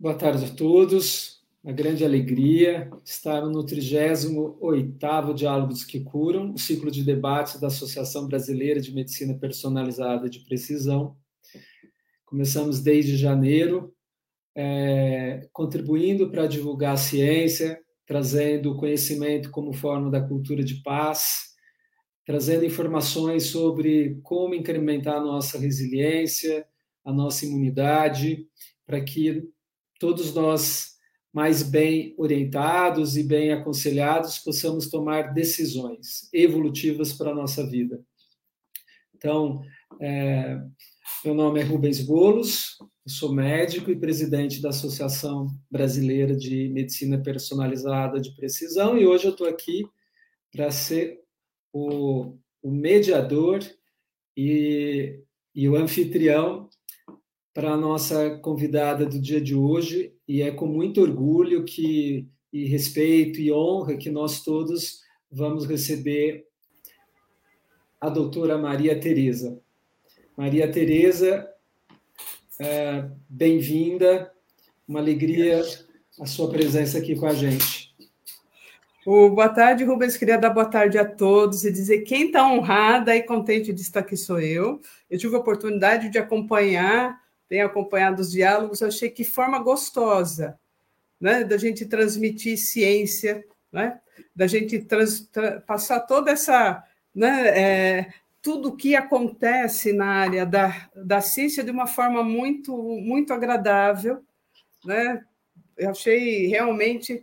Boa tarde a todos. Uma grande alegria estar no 38º Diálogos que Curam, o ciclo de debates da Associação Brasileira de Medicina Personalizada de Precisão. Começamos desde janeiro, é, contribuindo para divulgar a ciência, trazendo conhecimento como forma da cultura de paz, trazendo informações sobre como incrementar a nossa resiliência, a nossa imunidade, para que todos nós, mais bem orientados e bem aconselhados, possamos tomar decisões evolutivas para a nossa vida. Então, é, meu nome é Rubens Bolos, sou médico e presidente da Associação Brasileira de Medicina Personalizada de Precisão, e hoje eu estou aqui para ser o, o mediador e, e o anfitrião para a nossa convidada do dia de hoje, e é com muito orgulho que, e respeito e honra que nós todos vamos receber a doutora Maria Tereza. Maria Tereza, é, bem-vinda, uma alegria a sua presença aqui com a gente. boa tarde, Rubens. Queria dar boa tarde a todos e dizer quem está honrada e contente de estar aqui sou eu. Eu tive a oportunidade de acompanhar tenho acompanhado os diálogos, achei que forma gostosa né, da gente transmitir ciência, né, da gente trans, tra, passar toda essa. Né, é, tudo o que acontece na área da, da ciência de uma forma muito, muito agradável. Né? Eu achei realmente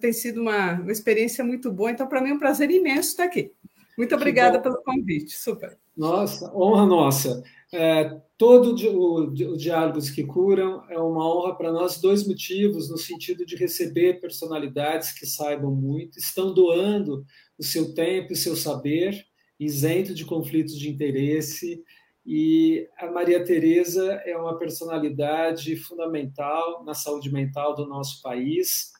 tem sido uma, uma experiência muito boa, então, para mim, é um prazer imenso estar aqui. Muito obrigada pelo convite, super. Nossa, honra nossa. É, todo o, o Diálogos que Curam é uma honra para nós, dois motivos, no sentido de receber personalidades que saibam muito, estão doando o seu tempo o seu saber, isento de conflitos de interesse, e a Maria Tereza é uma personalidade fundamental na saúde mental do nosso país.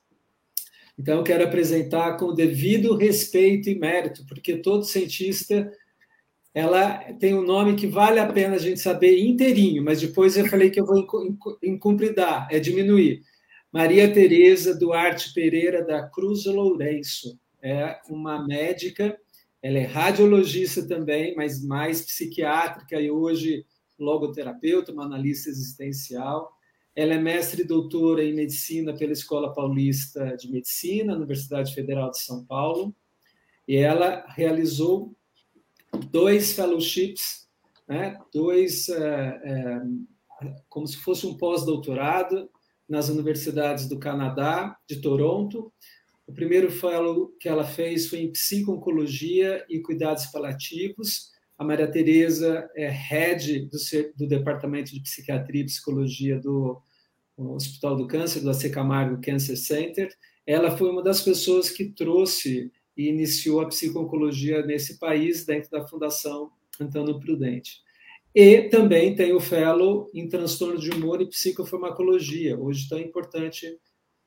Então, eu quero apresentar com o devido respeito e mérito, porque todo cientista ela tem um nome que vale a pena a gente saber inteirinho, mas depois eu falei que eu vou incumpridar, é diminuir. Maria Tereza Duarte Pereira da Cruz Lourenço é uma médica, ela é radiologista também, mas mais psiquiátrica e hoje logoterapeuta, uma analista existencial. Ela é mestre e doutora em medicina pela Escola Paulista de Medicina, Universidade Federal de São Paulo, e ela realizou dois fellowships, né, dois, é, é, como se fosse um pós-doutorado nas universidades do Canadá, de Toronto. O primeiro fellow que ela fez foi em psico-oncologia e cuidados paliativos. A Maria Tereza é head do, do Departamento de Psiquiatria e Psicologia do Hospital do Câncer, do AC Camargo Cancer Center. Ela foi uma das pessoas que trouxe e iniciou a psico-oncologia nesse país, dentro da Fundação Antônio Prudente. E também tem o fellow em transtorno de humor e psicofarmacologia, hoje tão importante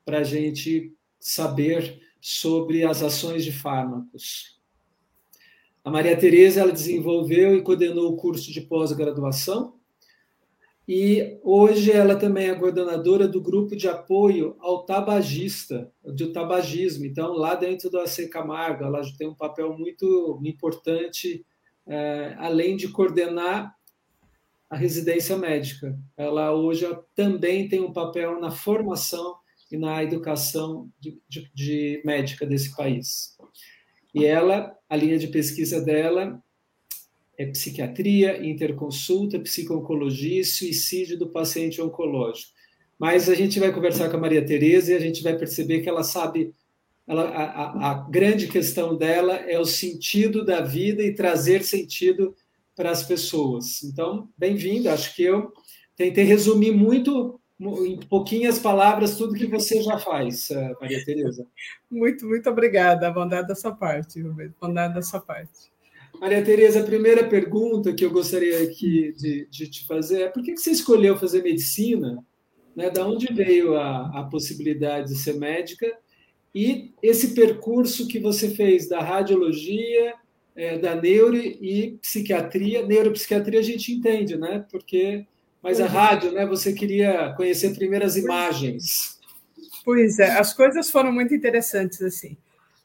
para a gente saber sobre as ações de fármacos. A Maria Tereza ela desenvolveu e coordenou o curso de pós-graduação e hoje ela também é coordenadora do grupo de apoio ao tabagista, do tabagismo. Então, lá dentro do AC Camargo, ela tem um papel muito importante, é, além de coordenar a residência médica. Ela hoje também tem um papel na formação e na educação de, de, de médica desse país. E ela, a linha de pesquisa dela é psiquiatria, interconsulta, psico-oncologia e suicídio do paciente oncológico. Mas a gente vai conversar com a Maria Tereza e a gente vai perceber que ela sabe, ela, a, a grande questão dela é o sentido da vida e trazer sentido para as pessoas. Então, bem-vinda. Acho que eu tentei resumir muito, em pouquinhas palavras, tudo que você já faz, eh, Maria Tereza. Muito, muito obrigada. Bondade da sua parte, Roberto. Bondade da sua parte. Maria Tereza, a primeira pergunta que eu gostaria aqui de, de te fazer é por que você escolheu fazer medicina? Né? Da onde veio a, a possibilidade de ser médica? E esse percurso que você fez da radiologia, é, da neuro e psiquiatria, neuropsiquiatria a gente entende, né? Porque Mas a é. rádio, né? Você queria conhecer primeiro as imagens. Pois é, as coisas foram muito interessantes assim.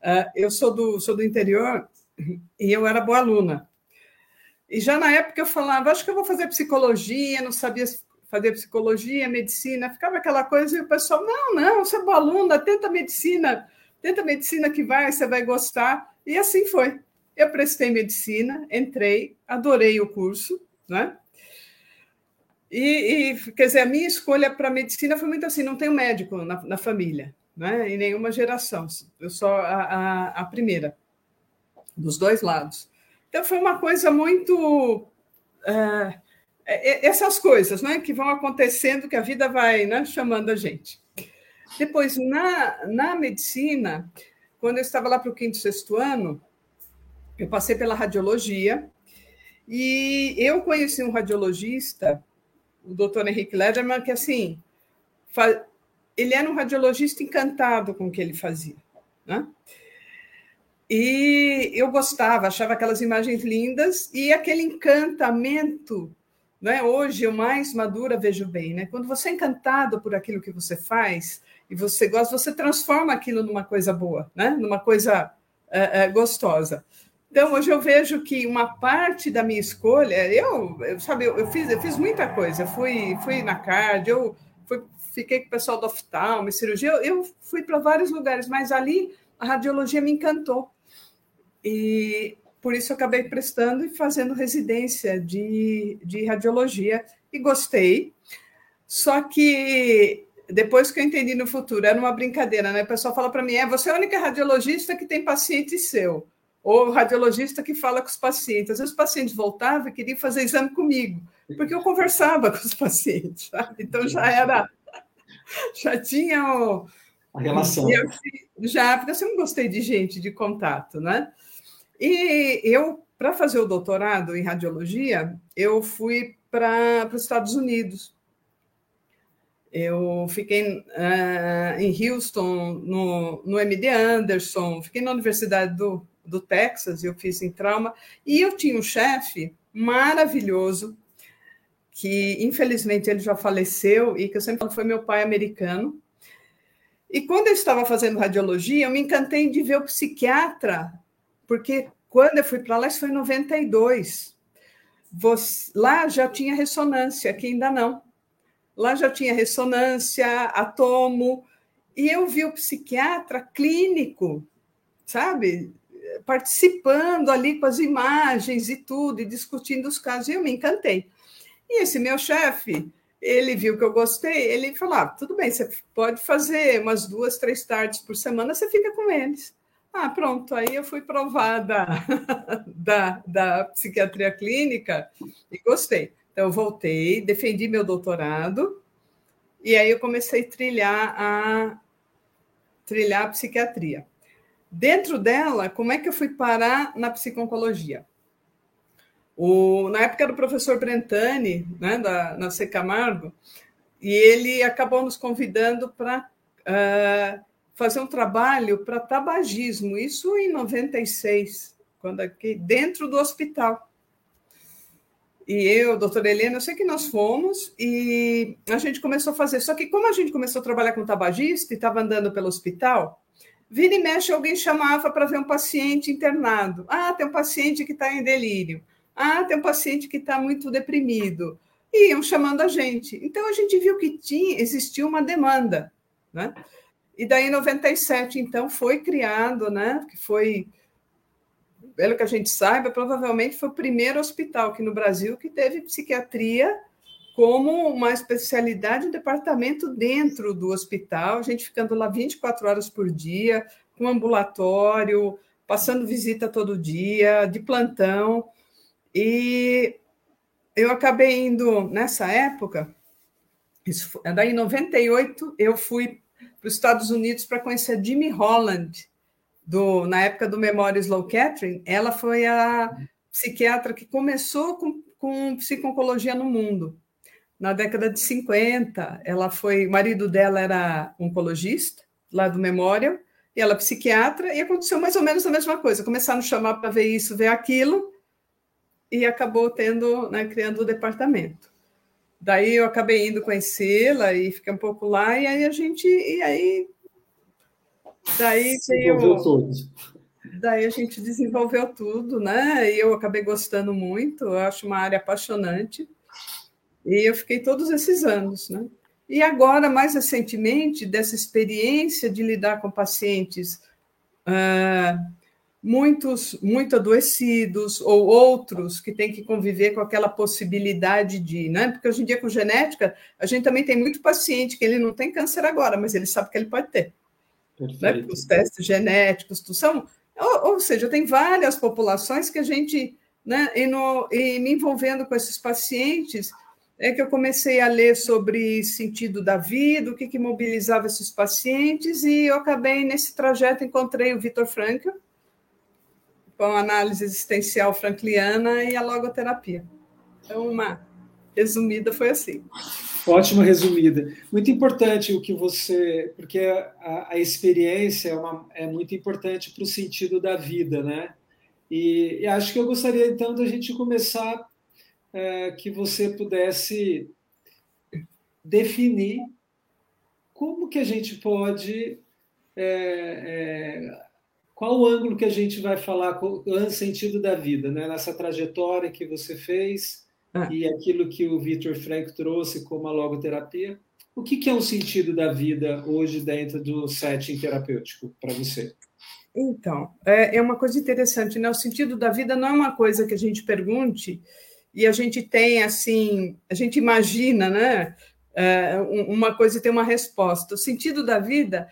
Uh, eu sou do, sou do interior e eu era boa aluna. E já na época eu falava, acho que eu vou fazer psicologia, não sabia fazer psicologia, medicina, ficava aquela coisa e o pessoal, não, não, você é boa aluna, tenta medicina, tenta medicina que vai, você vai gostar. E assim foi. Eu prestei medicina, entrei, adorei o curso, né? E, e quer dizer, a minha escolha para medicina foi muito assim: não tenho médico na, na família, né? em nenhuma geração, eu sou a, a, a primeira, dos dois lados. Então, foi uma coisa muito. É, é, essas coisas né, que vão acontecendo, que a vida vai né, chamando a gente. Depois, na, na medicina, quando eu estava lá para o quinto, sexto ano, eu passei pela radiologia e eu conheci um radiologista, o doutor Henrique Lederman, que assim, ele era um radiologista encantado com o que ele fazia. Né? E eu gostava, achava aquelas imagens lindas e aquele encantamento. Né? Hoje, eu mais madura vejo bem. Né? Quando você é encantado por aquilo que você faz e você gosta, você transforma aquilo numa coisa boa, né? numa coisa é, é, gostosa. Então, hoje eu vejo que uma parte da minha escolha, eu, eu sabe, eu, eu, fiz, eu fiz muita coisa. Fui, fui na CARD, eu fui, fiquei com o pessoal do oftalmo, cirurgia, eu, eu fui para vários lugares, mas ali a radiologia me encantou. E por isso eu acabei prestando e fazendo residência de, de radiologia e gostei. Só que depois que eu entendi no futuro, era uma brincadeira, né? O pessoal fala para mim: é, você é a única radiologista que tem paciente seu ou radiologista que fala com os pacientes. Às vezes os pacientes voltavam e queriam fazer exame comigo, porque eu conversava com os pacientes, sabe? Então já era, já tinha o, a relação. Já, porque eu sempre gostei de gente, de contato, né? E eu, para fazer o doutorado em radiologia, eu fui para os Estados Unidos. Eu fiquei uh, em Houston, no, no MD Anderson, fiquei na Universidade do, do Texas, eu fiz em trauma, e eu tinha um chefe maravilhoso, que infelizmente ele já faleceu, e que eu sempre falo foi meu pai americano. E quando eu estava fazendo radiologia, eu me encantei de ver o psiquiatra, porque quando eu fui para lá, isso foi em 92. Você, lá já tinha ressonância, aqui ainda não. Lá já tinha ressonância, atomo, e eu vi o psiquiatra clínico, sabe? participando ali com as imagens e tudo, e discutindo os casos, e eu me encantei. E esse meu chefe, ele viu que eu gostei, ele falou: ah, tudo bem, você pode fazer umas duas, três tardes por semana, você fica com eles. Ah, pronto, aí eu fui provada da, da psiquiatria clínica e gostei. Então, eu voltei, defendi meu doutorado, e aí eu comecei a trilhar a, trilhar a psiquiatria. Dentro dela, como é que eu fui parar na psiconcologia? O, na época era o professor Brentani, né, da, na C. Camargo, e ele acabou nos convidando para uh, ah, fazer um trabalho para tabagismo, isso em 96, quando aqui, dentro do hospital. E eu, doutora Helena, eu sei que nós fomos e a gente começou a fazer. Só que como a gente começou a trabalhar com tabagista e estava andando pelo hospital, Vira e mexe, alguém chamava para ver um paciente internado. Ah, tem um paciente que está em delírio. Ah, tem um paciente que está muito deprimido. E iam chamando a gente. Então, a gente viu que tinha, existia uma demanda. Né? E daí, em 97, então, foi criado, né? que foi, pelo que a gente saiba, provavelmente foi o primeiro hospital aqui no Brasil que teve psiquiatria como uma especialidade, um departamento dentro do hospital, a gente ficando lá 24 horas por dia, com ambulatório, passando visita todo dia, de plantão. E eu acabei indo nessa época, isso, daí em 98, eu fui para os Estados Unidos para conhecer a Jimmy Holland, do, na época do Memória Slow Catherine. Ela foi a psiquiatra que começou com, com psiconcologia no mundo na década de 50. Ela foi, o marido dela era oncologista, lá do Memorial, e ela psiquiatra, e aconteceu mais ou menos a mesma coisa. Começaram a chamar para ver isso, ver aquilo, e acabou tendo, né, criando o departamento. Daí eu acabei indo conhecê-la e fiquei um pouco lá, e aí a gente. E aí. Daí veio. Daí a gente desenvolveu tudo, né? E eu acabei gostando muito, eu acho uma área apaixonante. E eu fiquei todos esses anos, né? E agora, mais recentemente, dessa experiência de lidar com pacientes uh, muitos muito adoecidos ou outros que têm que conviver com aquela possibilidade de, né? Porque hoje em dia com genética a gente também tem muito paciente que ele não tem câncer agora, mas ele sabe que ele pode ter. Né? Os testes genéticos tu são, ou, ou, seja, tem várias populações que a gente, né? E, no, e me envolvendo com esses pacientes é que eu comecei a ler sobre sentido da vida, o que, que mobilizava esses pacientes, e eu acabei nesse trajeto encontrei o Vitor Frankl, com análise existencial frankliana e a logoterapia. Então, uma resumida foi assim. Ótima resumida. Muito importante o que você. Porque a, a experiência é, uma, é, muito importante para o sentido da vida, né? E, e, acho que eu gostaria, então, da gente começar é, que você pudesse definir como que a gente pode é, é, qual o ângulo que a gente vai falar com o sentido da vida, né? nessa trajetória que você fez ah. e aquilo que o Victor Frank trouxe como a logoterapia? O que, que é o sentido da vida hoje dentro do setting terapêutico para você? Então, é, é uma coisa interessante, né? O sentido da vida não é uma coisa que a gente pergunte e a gente tem assim, a gente imagina, né? É, uma coisa e tem uma resposta. O sentido da vida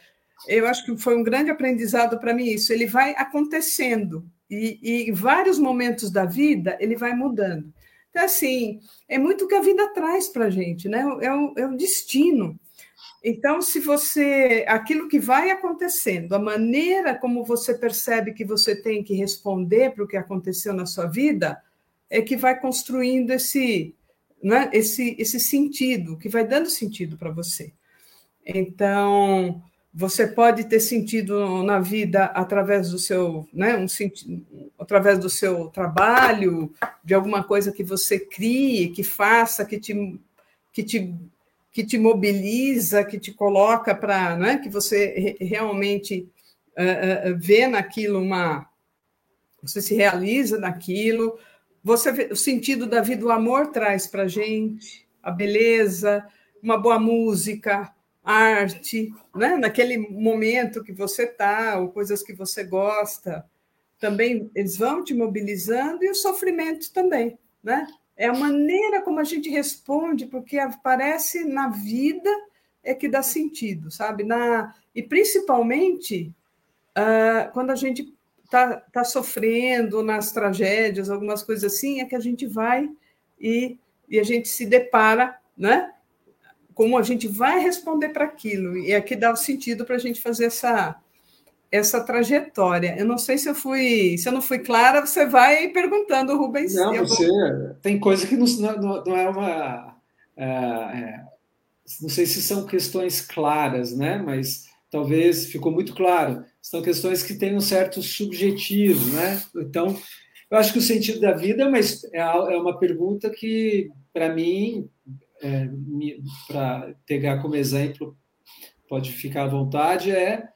eu acho que foi um grande aprendizado para mim isso. Ele vai acontecendo e, e, em vários momentos da vida ele vai mudando. Então, assim, é muito o que a vida traz para a gente, né? É o, é o destino. Então, se você. aquilo que vai acontecendo, a maneira como você percebe que você tem que responder para o que aconteceu na sua vida, é que vai construindo esse, né, esse, esse sentido, que vai dando sentido para você. Então, você pode ter sentido na vida através do seu, né, um, através do seu trabalho, de alguma coisa que você crie, que faça, que te, que te, que te mobiliza, que te coloca para, né, que você realmente uh, uh, vê naquilo uma, você se realiza naquilo. Você vê, o sentido da vida, o amor traz para gente, a beleza, uma boa música, arte, né? naquele momento que você está, ou coisas que você gosta, também eles vão te mobilizando, e o sofrimento também. Né? É a maneira como a gente responde, porque aparece na vida é que dá sentido, sabe? Na, e principalmente uh, quando a gente está tá sofrendo nas tragédias, algumas coisas assim, é que a gente vai e, e a gente se depara né, como a gente vai responder para aquilo. E aqui dá o sentido para a gente fazer essa, essa trajetória. Eu não sei se eu fui, se eu não fui clara, você vai perguntando, Rubens. Não, você vou... tem coisa que não, não, não é uma. É, é, não sei se são questões claras, né? Mas talvez ficou muito claro. São questões que têm um certo subjetivo, né? Então, eu acho que o sentido da vida é, é uma pergunta que, para mim, é, para pegar como exemplo, pode ficar à vontade, é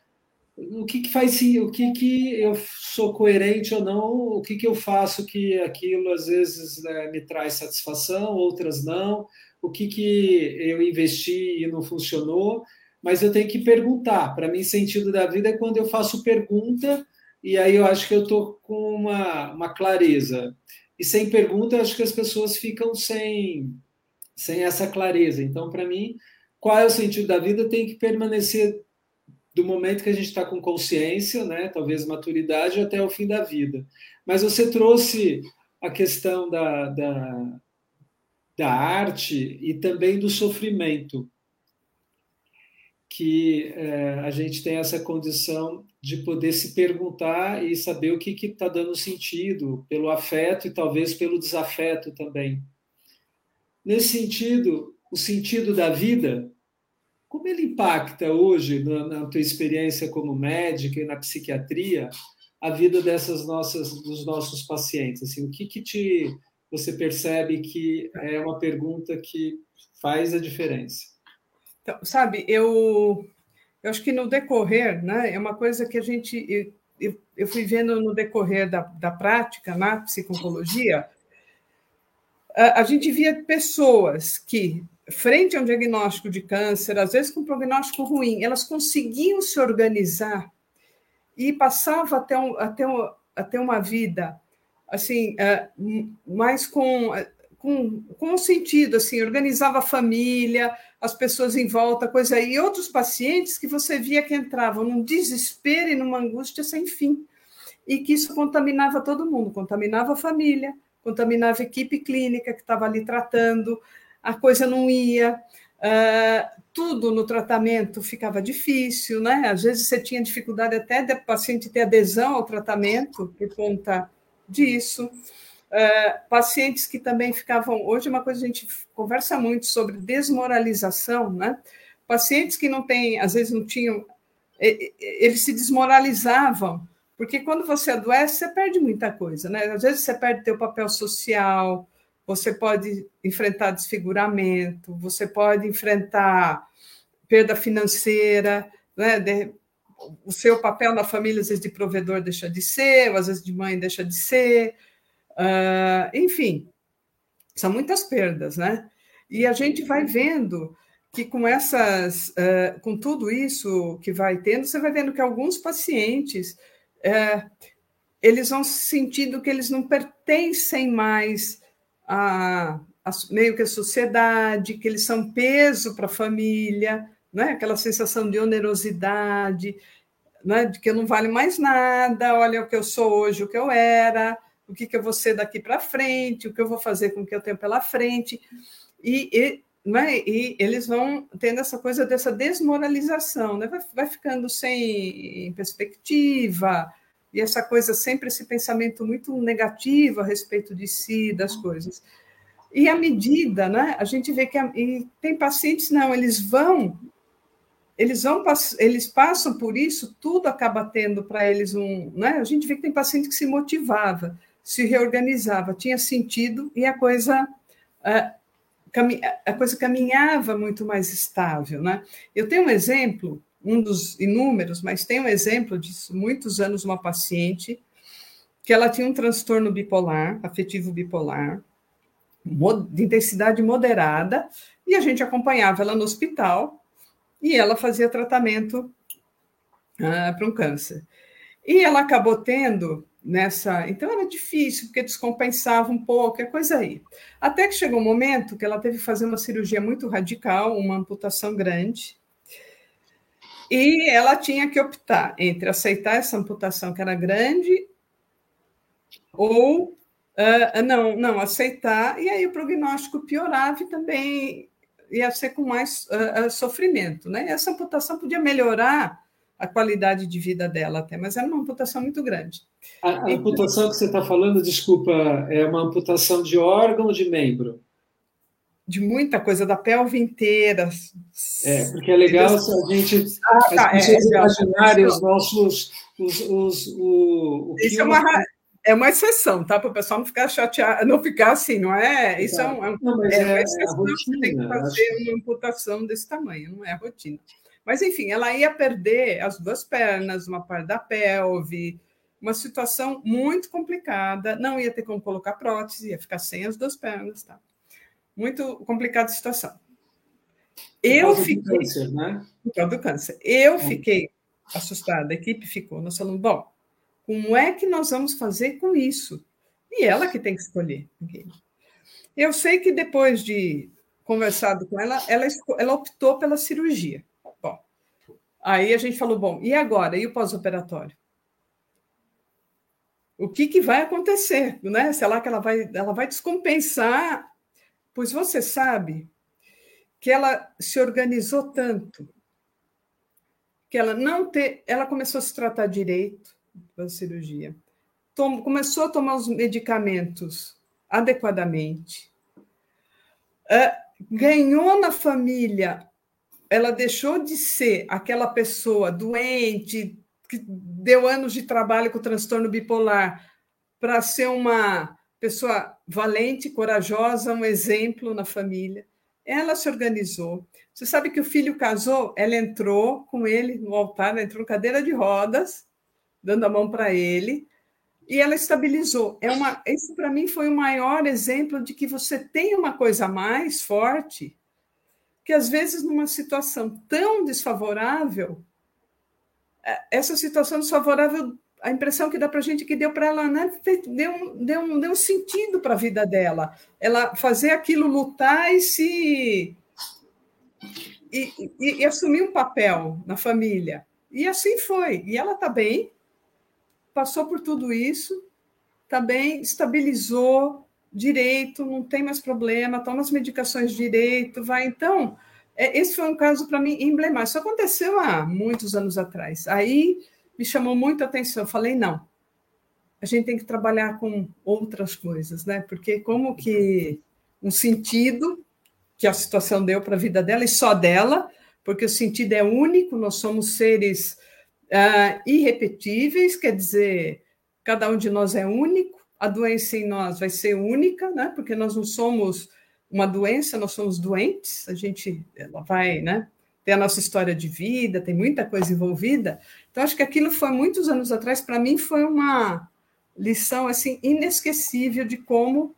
o que, que faz o que, que eu sou coerente ou não, o que, que eu faço que aquilo às vezes é, me traz satisfação, outras não, o que, que eu investi e não funcionou, mas eu tenho que perguntar. Para mim, sentido da vida é quando eu faço pergunta e aí eu acho que eu estou com uma, uma clareza. E sem pergunta, eu acho que as pessoas ficam sem sem essa clareza. Então, para mim, qual é o sentido da vida tem que permanecer do momento que a gente está com consciência, né, talvez maturidade, até o fim da vida. Mas você trouxe a questão da, da, da arte e também do sofrimento, que é, a gente tem essa condição de poder se perguntar e saber o que está dando sentido, pelo afeto e talvez pelo desafeto também. Nesse sentido, o sentido da vida, como ele impacta hoje na, na tua experiência como médica e na psiquiatria a vida dessas nossas dos nossos pacientes? Assim, o que que te você percebe que é uma pergunta que faz a diferença? Então, sabe, eu, eu acho que no decorrer, né, é uma coisa que a gente. Eu, eu fui vendo no decorrer da, da prática na psicologia, a, gente via pessoas que, frente a um diagnóstico de câncer, às vezes com um prognóstico ruim, elas conseguiam se organizar e passavam até, um, até, um, até uma vida assim, é, mais com, com, com um sentido, assim, organizava a família, as pessoas em volta, coisa aí. E outros pacientes que você via que entravam num desespero e numa angústia sem fim. E que isso contaminava todo mundo, contaminava a família, contaminava a equipe clínica que estava ali tratando, a coisa não ia, uh, tudo no tratamento ficava difícil, né? Às vezes você tinha dificuldade até do paciente ter adesão ao tratamento por conta disso. Uh, pacientes que também ficavam. Hoje, é uma coisa que a gente conversa muito sobre desmoralização, né? Pacientes que não têm, às vezes não tinham, eles se desmoralizavam, porque quando você adoece, você perde muita coisa, né? Às vezes você perde teu papel social, você pode enfrentar desfiguramento, você pode enfrentar perda financeira, né? De, o seu papel na família, às vezes, de provedor deixa de ser, ou às vezes de mãe deixa de ser. Uh, enfim, são muitas perdas, né? E a gente vai vendo que com essas, uh, com tudo isso que vai tendo, você vai vendo que alguns pacientes uh, eles vão sentindo que eles não pertencem mais a, a meio que a sociedade, que eles são peso para a família, né? aquela sensação de onerosidade, né? de que eu não vale mais nada, olha o que eu sou hoje, o que eu era, o que, que eu vou ser daqui para frente, o que eu vou fazer com o que eu tenho pela frente. E, e, né? e eles vão tendo essa coisa dessa desmoralização, né? vai, vai ficando sem perspectiva, e essa coisa sempre esse pensamento muito negativo a respeito de si, das coisas. E à medida, né, a gente vê que a, tem pacientes não, eles vão eles vão eles passam por isso, tudo acaba tendo para eles um, né? A gente vê que tem paciente que se motivava, se reorganizava, tinha sentido e a coisa a, a coisa caminhava muito mais estável, né? Eu tenho um exemplo, um dos inúmeros, mas tem um exemplo de muitos anos uma paciente que ela tinha um transtorno bipolar, afetivo bipolar, de intensidade moderada, e a gente acompanhava ela no hospital e ela fazia tratamento ah, para um câncer. E ela acabou tendo nessa. Então era difícil, porque descompensava um pouco, é coisa aí. Até que chegou um momento que ela teve que fazer uma cirurgia muito radical, uma amputação grande. E ela tinha que optar entre aceitar essa amputação que era grande ou uh, não, não aceitar, e aí o prognóstico piorava e também ia ser com mais uh, sofrimento. Né? Essa amputação podia melhorar a qualidade de vida dela até, mas era uma amputação muito grande. A, a amputação que você está falando, desculpa, é uma amputação de órgão ou de membro? De muita coisa, da pelve inteira. É, porque é legal se a gente ah, tá, as pessoas é, imaginarem os nossos. Os, os, o, o Isso é uma, é uma exceção, tá? Para o pessoal não ficar chateado, não ficar assim, não é? Isso é, um, é, não, é, é uma exceção, rotina, tem que fazer acho... uma amputação desse tamanho, não é rotina. Mas, enfim, ela ia perder as duas pernas, uma parte da pelve, uma situação muito complicada, não ia ter como colocar prótese, ia ficar sem as duas pernas, tá? Muito complicada a situação. Eu fiquei. Câncer, né? Por causa do câncer. Eu fiquei assustada, a equipe ficou. Nós falamos, bom, como é que nós vamos fazer com isso? E ela que tem que escolher. Eu sei que depois de conversado com ela, ela, ela optou pela cirurgia. Aí a gente falou, bom, e agora? E o pós-operatório? O que, que vai acontecer? Né? Será que ela vai, ela vai descompensar? Pois você sabe que ela se organizou tanto que ela não ter, ela começou a se tratar direito, da cirurgia. Tom, começou a tomar os medicamentos adequadamente, uh, ganhou na família, ela deixou de ser aquela pessoa doente, que deu anos de trabalho com transtorno bipolar, para ser uma pessoa valente, corajosa, um exemplo na família. Ela se organizou. Você sabe que o filho casou, ela entrou com ele no altar, ela entrou cadeira de rodas, dando a mão para ele, e ela estabilizou. É uma, esse para mim foi o maior exemplo de que você tem uma coisa mais forte, que às vezes numa situação tão desfavorável, é, essa situação desfavorável, a impressão que dá para a gente é que deu para ela, né, deu, deu, deu um sentido para a vida dela. Ela fazer aquilo lutar e se. E, e, e assumir um papel na família. E assim foi. E ela está bem, passou por tudo isso, também estabilizou direito, não tem mais problema, toma as medicações direito, vai. Então, é, esse foi um caso para mim emblemático. Isso aconteceu há muitos anos atrás. Aí me chamou muito a atenção. Eu falei, não, a gente tem que trabalhar com outras coisas, né? Porque como que um sentido que a situação deu para a vida dela e só dela, porque o sentido é único, nós somos seres uh, irrepetíveis, quer dizer, cada um de nós é único, a doença em nós vai ser única, né? Porque nós não somos uma doença, nós somos doentes, a gente ela vai, né? Ter a nossa história de vida, tem muita coisa envolvida. Então, acho que aquilo foi muitos anos atrás, para mim, foi uma lição assim inesquecível de como,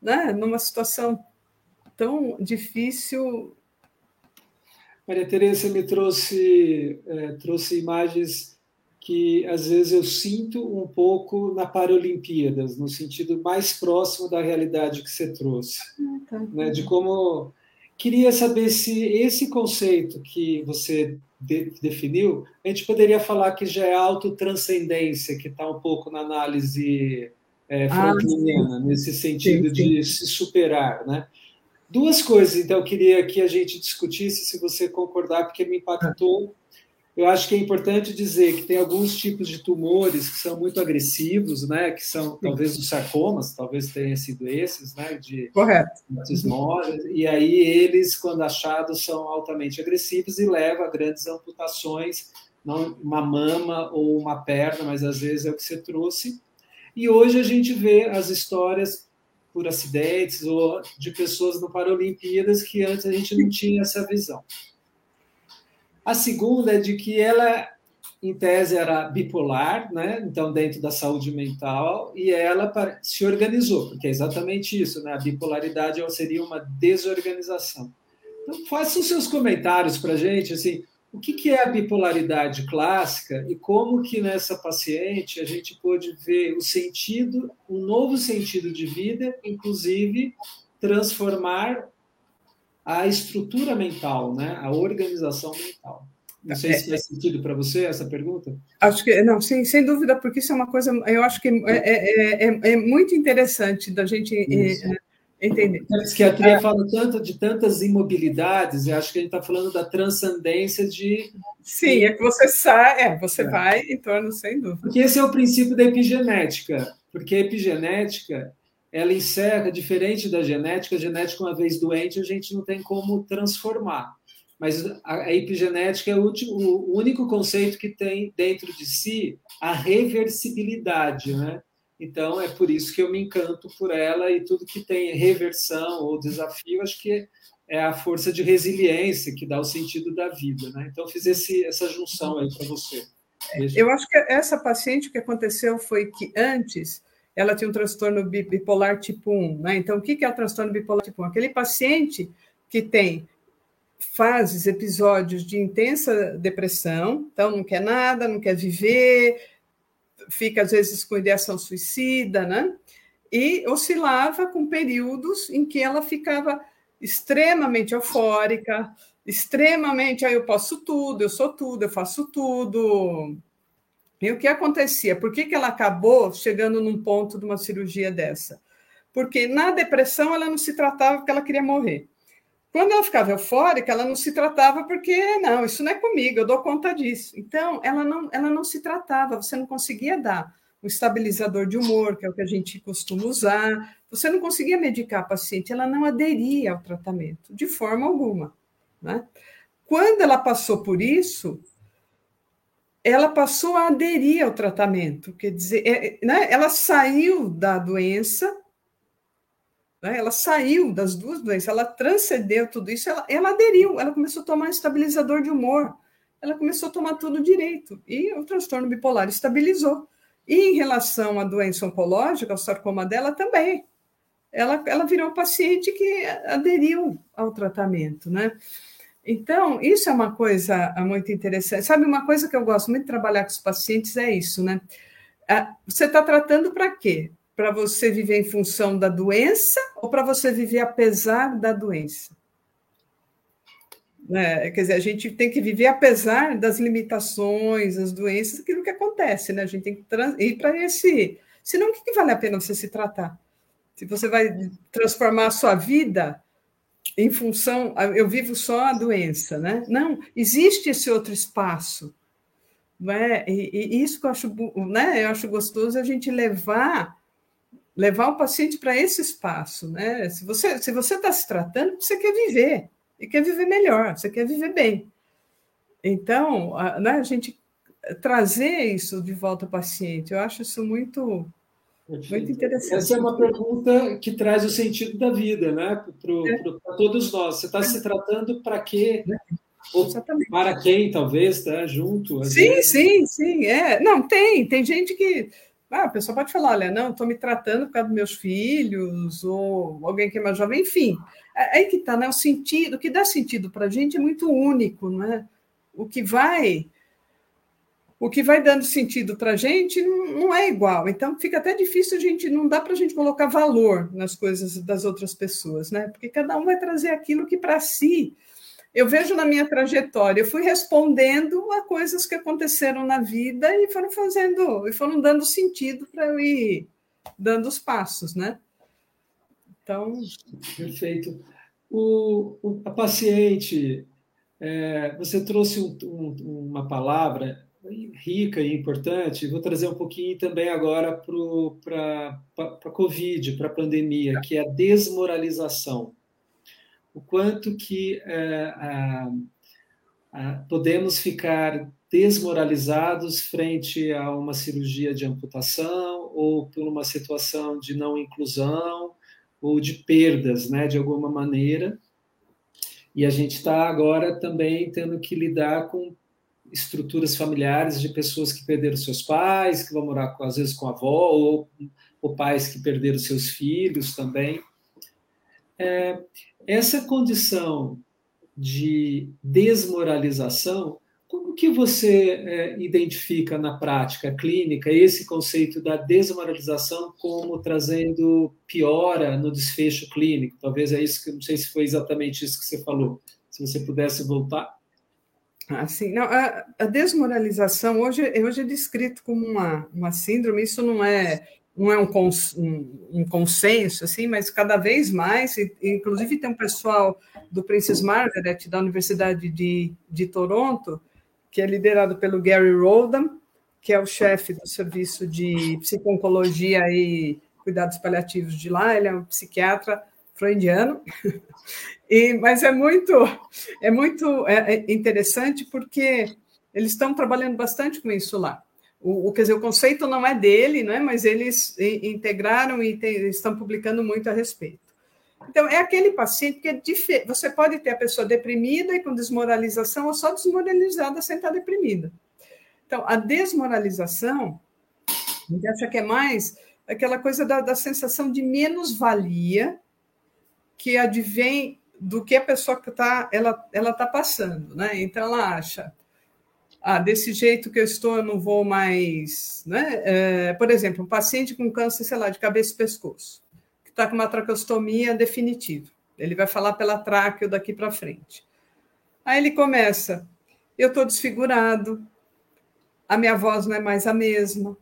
né, numa situação tão difícil, Maria Teresa me trouxe, é, trouxe imagens que às vezes eu sinto um pouco na Paralimpíadas, no sentido mais próximo da realidade que você trouxe, ah, tá. né? De como queria saber se esse conceito que você de, definiu, a gente poderia falar que já é autotranscendência, que está um pouco na análise é, ah, nesse sentido sim, sim. de se superar, né? Duas coisas, então, eu queria que a gente discutisse, se você concordar, porque me impactou. Eu acho que é importante dizer que tem alguns tipos de tumores que são muito agressivos, né? Que são talvez os sarcomas, talvez tenha sido esses, né? De Correto. e aí eles, quando achados, são altamente agressivos e levam a grandes amputações, não uma mama ou uma perna, mas às vezes é o que você trouxe. E hoje a gente vê as histórias por acidentes ou de pessoas no Paralimpíadas que antes a gente não tinha essa visão. A segunda é de que ela, em tese, era bipolar, né? então dentro da saúde mental, e ela se organizou, porque é exatamente isso, né? a bipolaridade seria uma desorganização. Então, faça os seus comentários para a gente, assim, o que, é a bipolaridade clássica e como que nessa paciente a gente pôde ver o sentido, um novo sentido de vida, inclusive transformar a estrutura mental, né? a organização mental. Não sei se faz sentido para você essa pergunta. Acho que não, sim, sem dúvida, porque isso é uma coisa, eu acho que é, é, é, é muito interessante da gente Entender. A psiquiatria é. fala tanto de tantas imobilidades, eu acho que a gente está falando da transcendência de. Sim, é que você sai, é, você é. vai em torno, sem dúvida. Porque esse é o princípio da epigenética, porque a epigenética ela encerra, diferente da genética, a genética, uma vez doente, a gente não tem como transformar. Mas a epigenética é o, último, o único conceito que tem dentro de si a reversibilidade, né? Então, é por isso que eu me encanto por ela e tudo que tem reversão ou desafio, acho que é a força de resiliência que dá o sentido da vida. Né? Então, fiz esse, essa junção aí para você. Eu acho que essa paciente, o que aconteceu foi que antes ela tinha um transtorno bipolar tipo 1. Né? Então, o que é o transtorno bipolar tipo 1? Aquele paciente que tem fases, episódios de intensa depressão, então não quer nada, não quer viver, fica às vezes com ideação suicida, né? E oscilava com períodos em que ela ficava extremamente eufórica, extremamente, aí ah, eu posso tudo, eu sou tudo, eu faço tudo. E o que acontecia? Por que, que ela acabou chegando num ponto de uma cirurgia dessa? Porque na depressão ela não se tratava porque ela queria morrer. Quando ela ficava eufórica, ela não se tratava porque, não, isso não é comigo, eu dou conta disso. Então, ela não, ela não se tratava, você não conseguia dar um estabilizador de humor, que é o que a gente costuma usar, você não conseguia medicar a paciente, ela não aderia ao tratamento, de forma alguma. Né? Quando ela passou por isso, ela passou a aderir ao tratamento, quer dizer, é, né, ela saiu da doença Né? Ela saiu das duas doenças, ela transcendeu tudo isso, ela, ela aderiu, ela começou a tomar estabilizador de humor, ela começou a tomar tudo direito, e o transtorno bipolar estabilizou. E em relação à doença oncológica, o sarcoma dela também. Ela, ela virou paciente que aderiu ao tratamento, né? Então, isso é uma coisa muito interessante. Sabe, uma coisa que eu gosto muito de trabalhar com os pacientes é isso, né? Ah, você está tratando para quê? Para você viver em função da doença ou para você viver apesar da doença? Né? Quer dizer, a gente tem que viver apesar das limitações, das doenças, aquilo que acontece, né? A gente tem que ir para esse. Senão, o que, que vale a pena você se tratar? Se você vai transformar a sua vida em função, eu vivo só a doença, né? Não, existe esse outro espaço. Né? E, e isso que eu acho, né? eu acho gostoso a gente levar levar o paciente para esse espaço, né? Se você se você está se tratando, você quer viver e quer viver melhor, você quer viver bem. Então, a, né, a gente trazer isso de volta ao paciente, eu acho isso muito muito interessante. Essa é uma pergunta que traz o sentido da vida, né? Para é. todos nós. Você está se tratando para quê? Ou Exatamente. para quem, talvez, tá? Junto. Sim, vezes. sim, sim. É. Não, tem. Tem gente que. Ah, a pessoa pode falar, olha, não, estou me tratando por causa dos meus filhos, ou alguém que é mais jovem, enfim. É, aí que está, né? O sentido, o que dá sentido para a gente é muito único, não é? O que vai o que vai dando sentido para a gente não, é igual. Então fica até difícil a gente, não dá para a gente colocar valor nas coisas das outras pessoas, né? Porque cada um vai trazer aquilo que para si. Eu vejo na minha trajetória, eu fui respondendo a coisas que aconteceram na vida e foram fazendo, e foram dando sentido para eu ir dando os passos, né? Então. Perfeito. O, o a paciente, é, você trouxe um, um, uma palavra rica e importante. Vou trazer um pouquinho também agora para a Covid, para a pandemia, que é a desmoralização. O quanto que é, a, a, podemos ficar desmoralizados frente a uma cirurgia de amputação ou por uma situação de não inclusão ou de perdas, né, de alguma maneira. E a gente está agora também tendo que lidar com estruturas familiares de pessoas que perderam seus pais, que vão morar às vezes com a avó, ou, ou pais que perderam seus filhos também. É, essa condição de desmoralização, como que você é, identifica na prática clínica esse conceito da desmoralização como trazendo piora no desfecho clínico? Talvez é isso que não sei se foi exatamente isso que você falou. Se você pudesse voltar. Assim, não, a, a, desmoralização hoje, hoje é descrito como uma, uma síndrome, isso não é, não é um, cons, um, um consenso, assim, mas cada vez mais, e, inclusive tem um pessoal do Princess Margaret, da Universidade de, de Toronto, que é liderado pelo Gary Roldham, que é o chefe do serviço de psico-oncologia e cuidados paliativos de lá, ele é um psiquiatra freudiano, e, mas é muito, é muito é, é interessante porque eles estão trabalhando bastante com isso lá. O, o, quer dizer, o conceito não é dele, né, mas eles integraram e estão publicando muito a respeito. Então, é aquele paciente que é. Você pode ter a pessoa deprimida e com desmoralização, ou só desmoralizada sem estar deprimida. Então, a desmoralização, a gente acha que é mais aquela coisa da, da sensação de menos-valia que advém do que a pessoa que está ela ela está passando, né? Então ela acha, ah, desse jeito que eu estou, eu não vou mais, né? É, por exemplo, um paciente com câncer, sei lá, de cabeça e pescoço, que está com uma traqueostomia definitiva, ele vai falar pela tráqueo daqui para frente. Aí ele começa, eu estou desfigurado, a minha voz não é mais a mesma.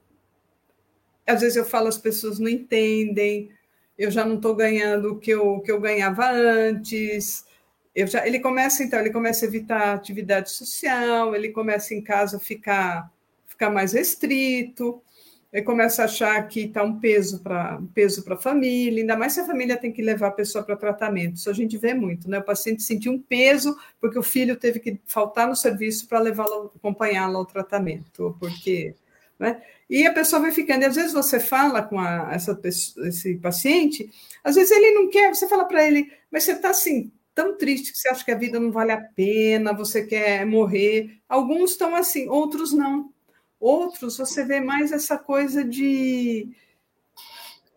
Às vezes eu falo, as pessoas não entendem, eu já não estou ganhando o que eu, que eu ganhava antes. Eu já, ele começa, então, ele começa a evitar atividade social, ele começa em casa a ficar, ficar mais restrito, ele começa a achar que está um peso para um peso a família, ainda mais se a família tem que levar a pessoa para tratamento. Isso a gente vê muito, né? O paciente sentiu um peso porque o filho teve que faltar no serviço para levá-lo, acompanhá-lo ao tratamento, porque Né? E a pessoa vai ficando, e às vezes você fala com a, essa, esse paciente, às vezes ele não quer, você fala para ele, mas você está assim, tão triste que você acha que a vida não vale a pena, você quer morrer. Alguns estão assim, outros não. Outros você vê mais essa coisa de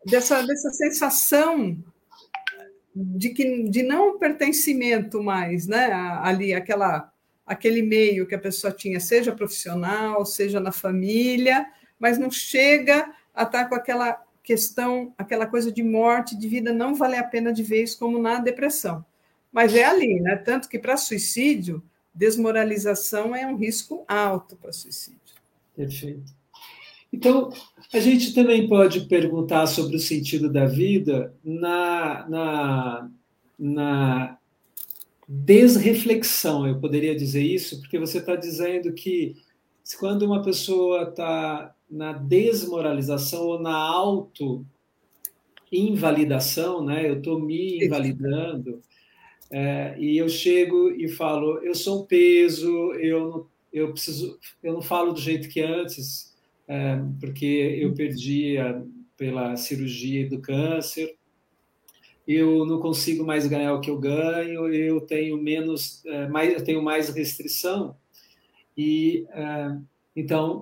dessa, dessa sensação de que de não pertencimento mais, né? Ali aquela aquele meio que a pessoa tinha, seja profissional, seja na família, mas não chega a estar com aquela questão, aquela coisa de morte, de vida, não vale a pena de vez como na depressão. Mas é ali, né? Tanto que para suicídio, desmoralização é um risco alto para suicídio. Perfeito. Então, a gente também pode perguntar sobre o sentido da vida na, na, na desreflexão, eu poderia dizer isso, porque você está dizendo que quando uma pessoa está na desmoralização ou na auto-invalidação, né? eu estou me invalidando, é, e eu chego e falo, eu sou um peso, eu, eu, preciso, eu não falo do jeito que antes, é, porque eu perdi a, pela cirurgia do câncer, eu não consigo mais ganhar o que eu ganho, eu tenho menos, é, mais, eu tenho mais restrição e é, então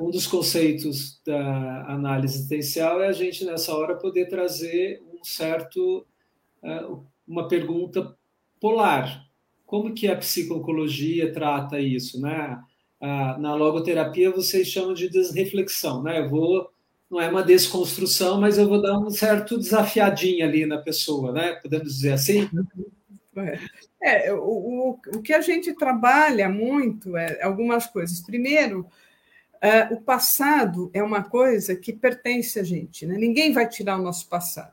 um dos conceitos da análise existencial é a gente nessa hora poder trazer um certo uma pergunta polar. Como que a psicologia trata isso, né? na logoterapia vocês chamam de desreflexão, né? Eu vou, não é uma desconstrução, mas eu vou dar um certo desafiadinho ali na pessoa, né? Podemos dizer assim? É, é o, o, o que a gente trabalha muito é algumas coisas. Primeiro, uh, o passado é uma coisa que pertence a gente, né? Ninguém vai tirar o nosso passado.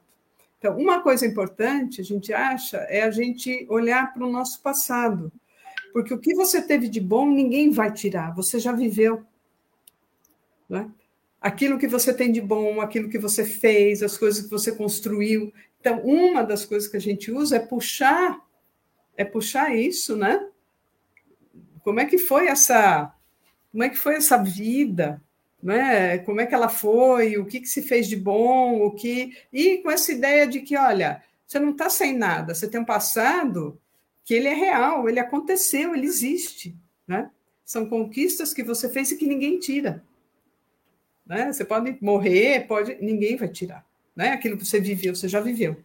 Então, uma coisa importante, a gente acha, é a gente olhar para o nosso passado porque o que você teve de bom, ninguém vai tirar, você já viveu. Né? Aquilo que você tem de bom, aquilo que você fez, as coisas que você construiu. Então, uma das coisas que a gente usa é puxar, é puxar isso, né? Como é que foi essa, como é que foi essa vida, né? Como é que ela foi, o que, que se fez de bom, o que e com essa ideia de que, olha, você não está sem nada, você tem um passado que ele é real, ele aconteceu, ele existe. Né? São conquistas que você fez e que ninguém tira. Né? Você pode morrer, pode, ninguém vai tirar. Né? Aquilo que você viveu, você já viveu.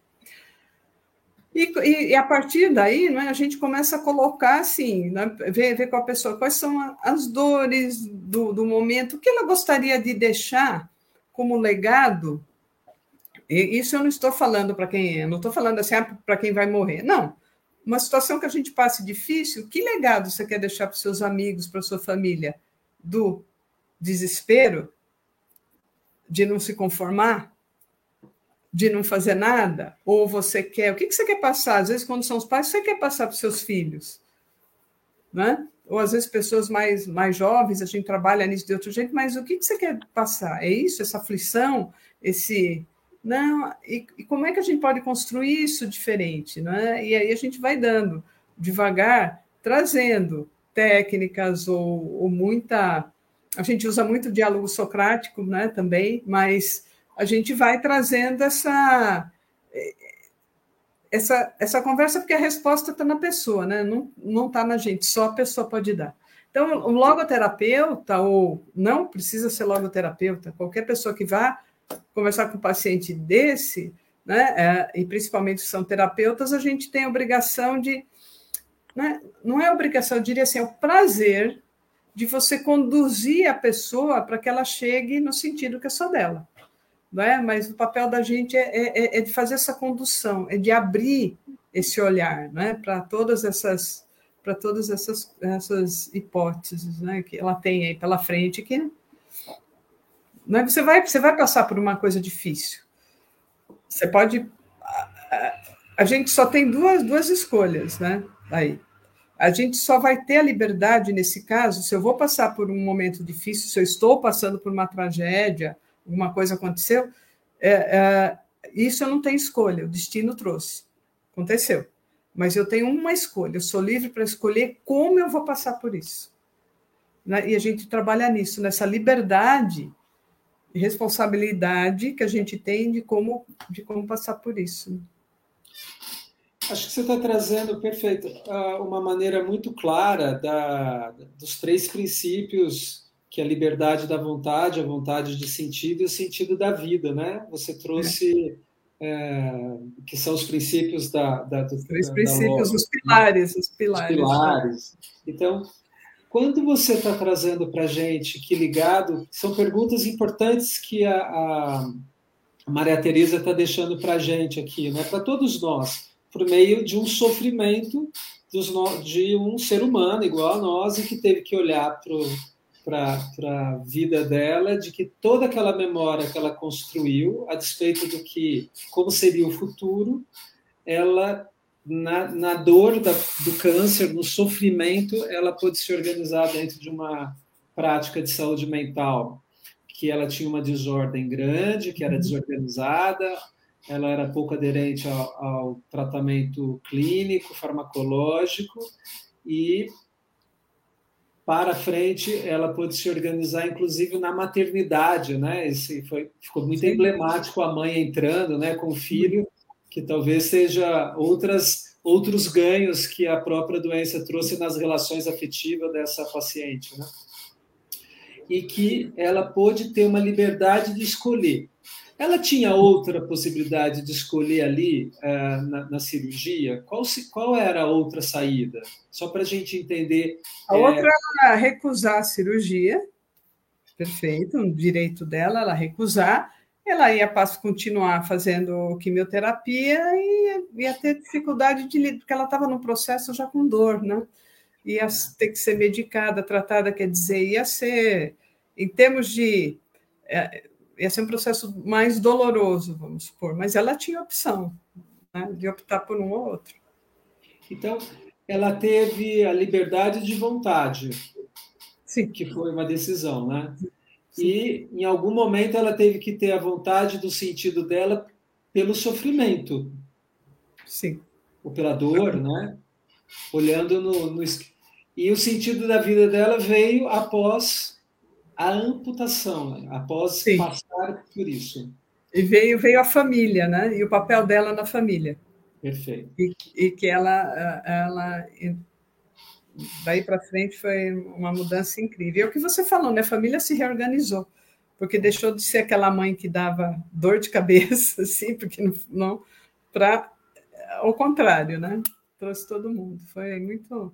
E, e, e, a partir daí, né, a gente começa a colocar assim, né, ver, ver com a pessoa quais são as dores do, do momento, o que ela gostaria de deixar como legado. E isso eu não estou falando para quem, não estou falando assim ah, para quem vai morrer, não uma situação que a gente passe difícil, que legado você quer deixar para seus amigos, para sua família? Do desespero? De não se conformar? De não fazer nada? Ou você quer. O que você quer passar? Às vezes, quando são os pais, você quer passar para os seus filhos. Né? Ou às vezes pessoas mais, mais jovens, a gente trabalha nisso de outro jeito, mas o que você quer passar? É isso, essa aflição, esse não, e, e, como é que a gente pode construir isso diferente? Né? E aí a gente vai dando, devagar, trazendo técnicas ou, ou muita. A gente usa muito diálogo socrático né, também, mas a gente vai trazendo essa, essa, essa conversa, porque a resposta está na pessoa, né? não está na gente, só a pessoa pode dar. Então, o logoterapeuta, ou não precisa ser logoterapeuta, qualquer pessoa que vá conversar com um paciente desse, né, é, e principalmente são terapeutas, a gente tem a obrigação de. Né, não é obrigação, eu diria assim, é o prazer de você conduzir a pessoa para que ela chegue no sentido que é só dela. Né? Mas o papel da gente é, é, é de fazer essa condução, é de abrir esse olhar né, para todas essas para todas essas, essas hipóteses né, que ela tem aí pela frente que não é? Você vai, você vai passar por uma coisa difícil. Você pode. A, a gente só tem duas, duas escolhas, né? Aí. A gente só vai ter a liberdade nesse caso se eu vou passar por um momento difícil, se eu estou passando por uma tragédia, alguma coisa aconteceu. É, é, isso eu não tenho escolha, o destino trouxe. Aconteceu. Mas eu tenho uma escolha, eu sou livre para escolher como eu vou passar por isso. Né? E a gente trabalha nisso, nessa liberdade e responsabilidade que a gente tem de como, de como passar por isso. Acho que você está trazendo, perfeito, uma maneira muito clara da, dos três princípios que é a liberdade da vontade, a vontade de sentido e o sentido da vida, né? Você trouxe é. É, que são os princípios da, da do, três da, princípios, da os pilares, os pilares. Os pilares. Então, quando você está trazendo para a gente que ligado, são perguntas importantes que a, a Maria Teresa está deixando para a gente aqui, né? Para todos nós por meio de um sofrimento dos, de um ser humano igual a nós e que teve que olhar para a vida dela, de que toda aquela memória que ela construiu, a despeito do que, como seria o futuro, ela na, na dor da, do câncer, no sofrimento, ela pôde se organizar dentro de uma prática de saúde mental, que ela tinha uma desordem grande, que era desorganizada, ela era pouco aderente ao, ao tratamento clínico, farmacológico, e para frente ela pôde se organizar, inclusive na maternidade, né? Esse foi, ficou muito Sim. emblemático a mãe entrando, né, com o filho, que talvez seja outras outros ganhos que a própria doença trouxe nas relações afetivas dessa paciente, né? E que ela pôde ter uma liberdade de escolher ela tinha outra possibilidade de escolher ali uh, na, na, cirurgia? Qual, se, qual era a outra saída? Só para a gente entender. A é... outra era recusar a cirurgia, perfeito, um direito dela, ela recusar. Ela ia continuar fazendo quimioterapia e ia ter dificuldade de porque ela estava num processo já com dor, né? Ia ter que ser medicada, tratada, quer dizer, ia ser, em termos de é, ia ser um processo mais doloroso, vamos supor, mas ela tinha opção né, de optar por um ou outro. Então, ela teve a liberdade de vontade, Sim. que foi uma decisão, né? Sim. E em algum momento ela teve que ter a vontade do sentido dela pelo sofrimento. Sim. Ou pela dor, né? Olhando no, no... E o sentido da vida dela veio após a amputação, né? após Sim. passar por isso. E veio, veio a família, né? E o papel dela na família. Perfeito. E, e que ela, ela daí para frente foi uma mudança incrível. E é o que você falou, né? A família se reorganizou, porque deixou de ser aquela mãe que dava dor de cabeça, assim, porque não, não para ao contrário, né? Trouxe todo mundo. Foi muito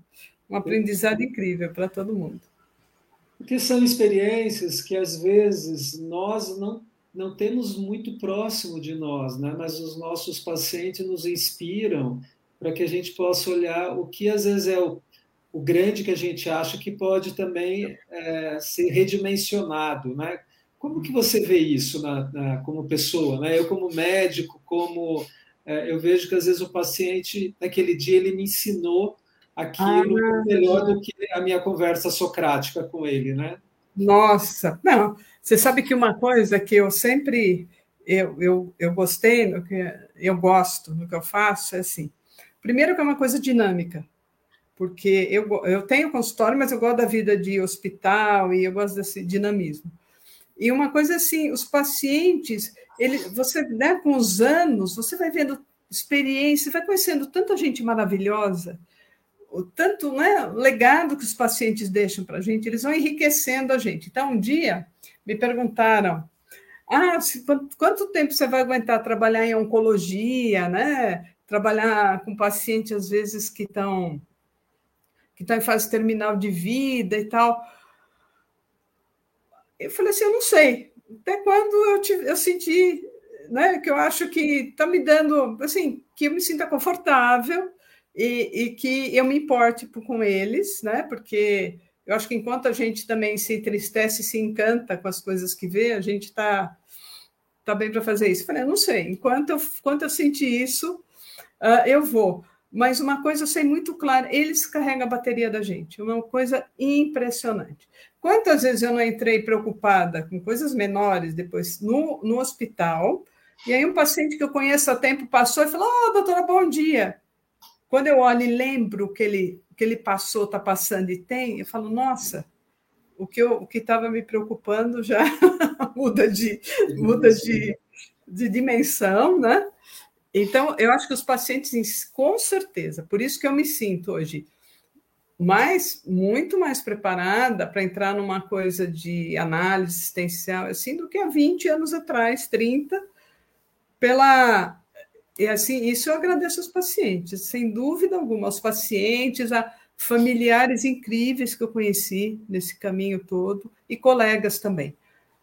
um aprendizado incrível para todo mundo. Porque são experiências que às vezes nós não, não temos muito próximo de nós, né? mas os nossos pacientes nos inspiram para que a gente possa olhar o que às vezes é o, o grande que a gente acha que pode também é, ser redimensionado. Né? Como que você vê isso na, na, como pessoa? Né? Eu, como médico, como é, eu vejo que às vezes o paciente, naquele dia, ele me ensinou aquilo ah, melhor do que a minha conversa socrática com ele, né? Nossa, não. Você sabe que uma coisa que eu sempre eu, eu, eu gostei, no que eu gosto no que eu faço é assim. Primeiro que é uma coisa dinâmica, porque eu, eu tenho consultório, mas eu gosto da vida de hospital e eu gosto desse dinamismo. E uma coisa assim, os pacientes, ele, você, né, com os anos, você vai vendo experiência, vai conhecendo tanta gente maravilhosa, o tanto né, legado que os pacientes deixam para a gente, eles vão enriquecendo a gente. Então, um dia me perguntaram: ah, se, quanto, tempo você vai aguentar trabalhar em oncologia, né? Trabalhar com pacientes, às vezes, que estão que estão em fase terminal de vida e tal. Eu falei assim, eu não sei. Até quando eu, te, eu senti, né, que eu acho que está me dando, assim, que eu me sinta confortável, e, e, que eu me importe com eles, né? Porque eu acho que enquanto a gente também se entristece, se encanta com as coisas que vê, a gente está tá bem para fazer isso. Eu falei, eu não sei, enquanto eu, enquanto eu isso, uh, eu vou. Mas uma coisa eu sei muito clara, eles carregam a bateria da gente, é uma coisa impressionante. Quantas vezes eu não entrei preocupada com coisas menores depois no, no hospital, e aí um paciente que eu conheço há tempo passou e falou, oh, doutora, bom dia. Quando eu olho e lembro que ele, que ele passou, está passando e tem, eu falo, nossa, o que o que estava me preocupando já muda de muda de, de dimensão, né? Então, eu acho que os pacientes, com certeza, por isso que eu me sinto hoje mais, muito mais preparada para entrar numa coisa de análise existencial, assim, do que há 20 anos atrás, 30, pela... E assim, isso eu agradeço aos pacientes, sem dúvida alguma, aos pacientes, a familiares incríveis que eu conheci nesse caminho todo, e colegas também.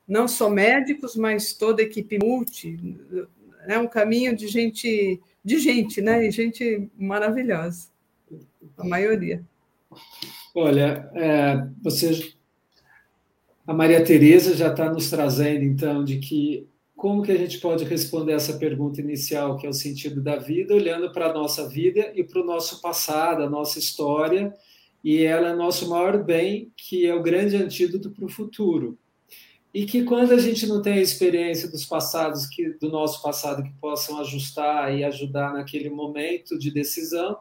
Não só médicos, mas toda a equipe multi, é um caminho de gente, de gente, né? E gente maravilhosa, a maioria. Olha, é, você, a Maria Tereza já está nos trazendo então de que como que a gente pode responder essa pergunta inicial, que é o sentido da vida, olhando para a nossa vida e para o nosso passado, a nossa história, e ela é nosso maior bem, que é o grande antídoto para o futuro. E que quando a gente não tem a experiência dos passados, que, do nosso passado, que possam ajustar e ajudar naquele momento de decisão,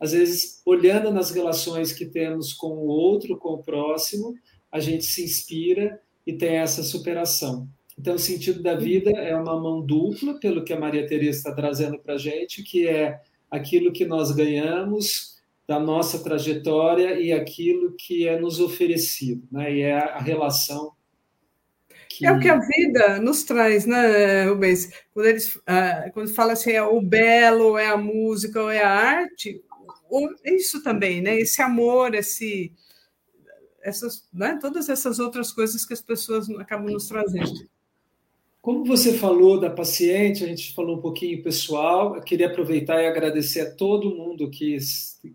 às vezes, olhando nas relações que temos com o outro, com o próximo, a gente se inspira e tem essa superação. Então, o sentido da vida é uma mão dupla, pelo que a Maria Teresa está trazendo para a gente, que é aquilo que nós ganhamos da nossa trajetória e aquilo que é nos oferecido, né? E é a relação que... É o que a vida nos traz, né, Rubens? Quando eles ah, quando fala assim, é o belo, é a música, ou é a arte, isso também, né? Esse amor, esse, essas, né? todas essas outras coisas que as pessoas acabam nos trazendo. Como você falou da paciente, a gente falou um pouquinho pessoal. Eu queria aproveitar e agradecer a todo mundo que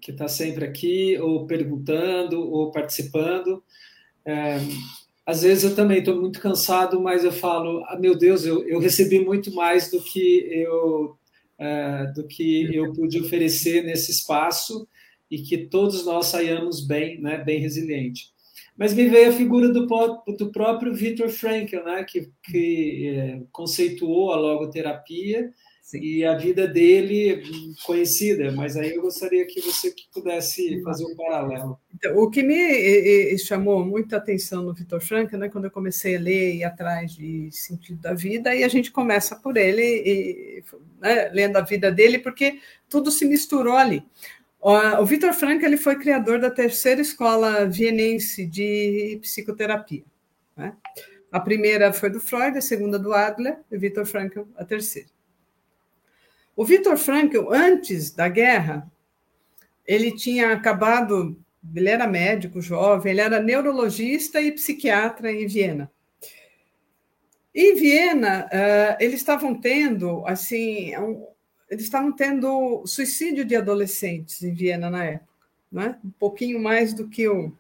está sempre aqui, ou perguntando, ou participando. É, às vezes eu também estou muito cansado, mas eu falo, ah, meu Deus, eu, eu recebi muito mais do que eu uh, do que eu pude oferecer nesse espaço e que todos nós saiamos bem, né, bem resiliente. Mas me veio a figura do, do próprio Viktor Frankl, né, que, que é, conceituou a logoterapia Sim. e a vida dele conhecida, mas aí eu gostaria que você pudesse fazer um paralelo. Então, o que me chamou muita atenção no Vitor Frank, né, quando eu comecei a ler e atrás de sentido da vida, e a gente começa por ele, e, né, lendo a vida dele, porque tudo se misturou ali. O Vitor Frank ele foi criador da terceira escola vienense de psicoterapia. Né? A primeira foi do Freud, a segunda do Adler, e Vitor Frankl a terceira. O Viktor Frankl, antes da guerra, ele tinha acabado, ele era médico jovem, ele era neurologista e psiquiatra em Viena. Em Viena, uh, eles estavam tendo, assim, eles estavam tendo suicídio de adolescentes em Viena na época, né? um pouquinho mais do que o,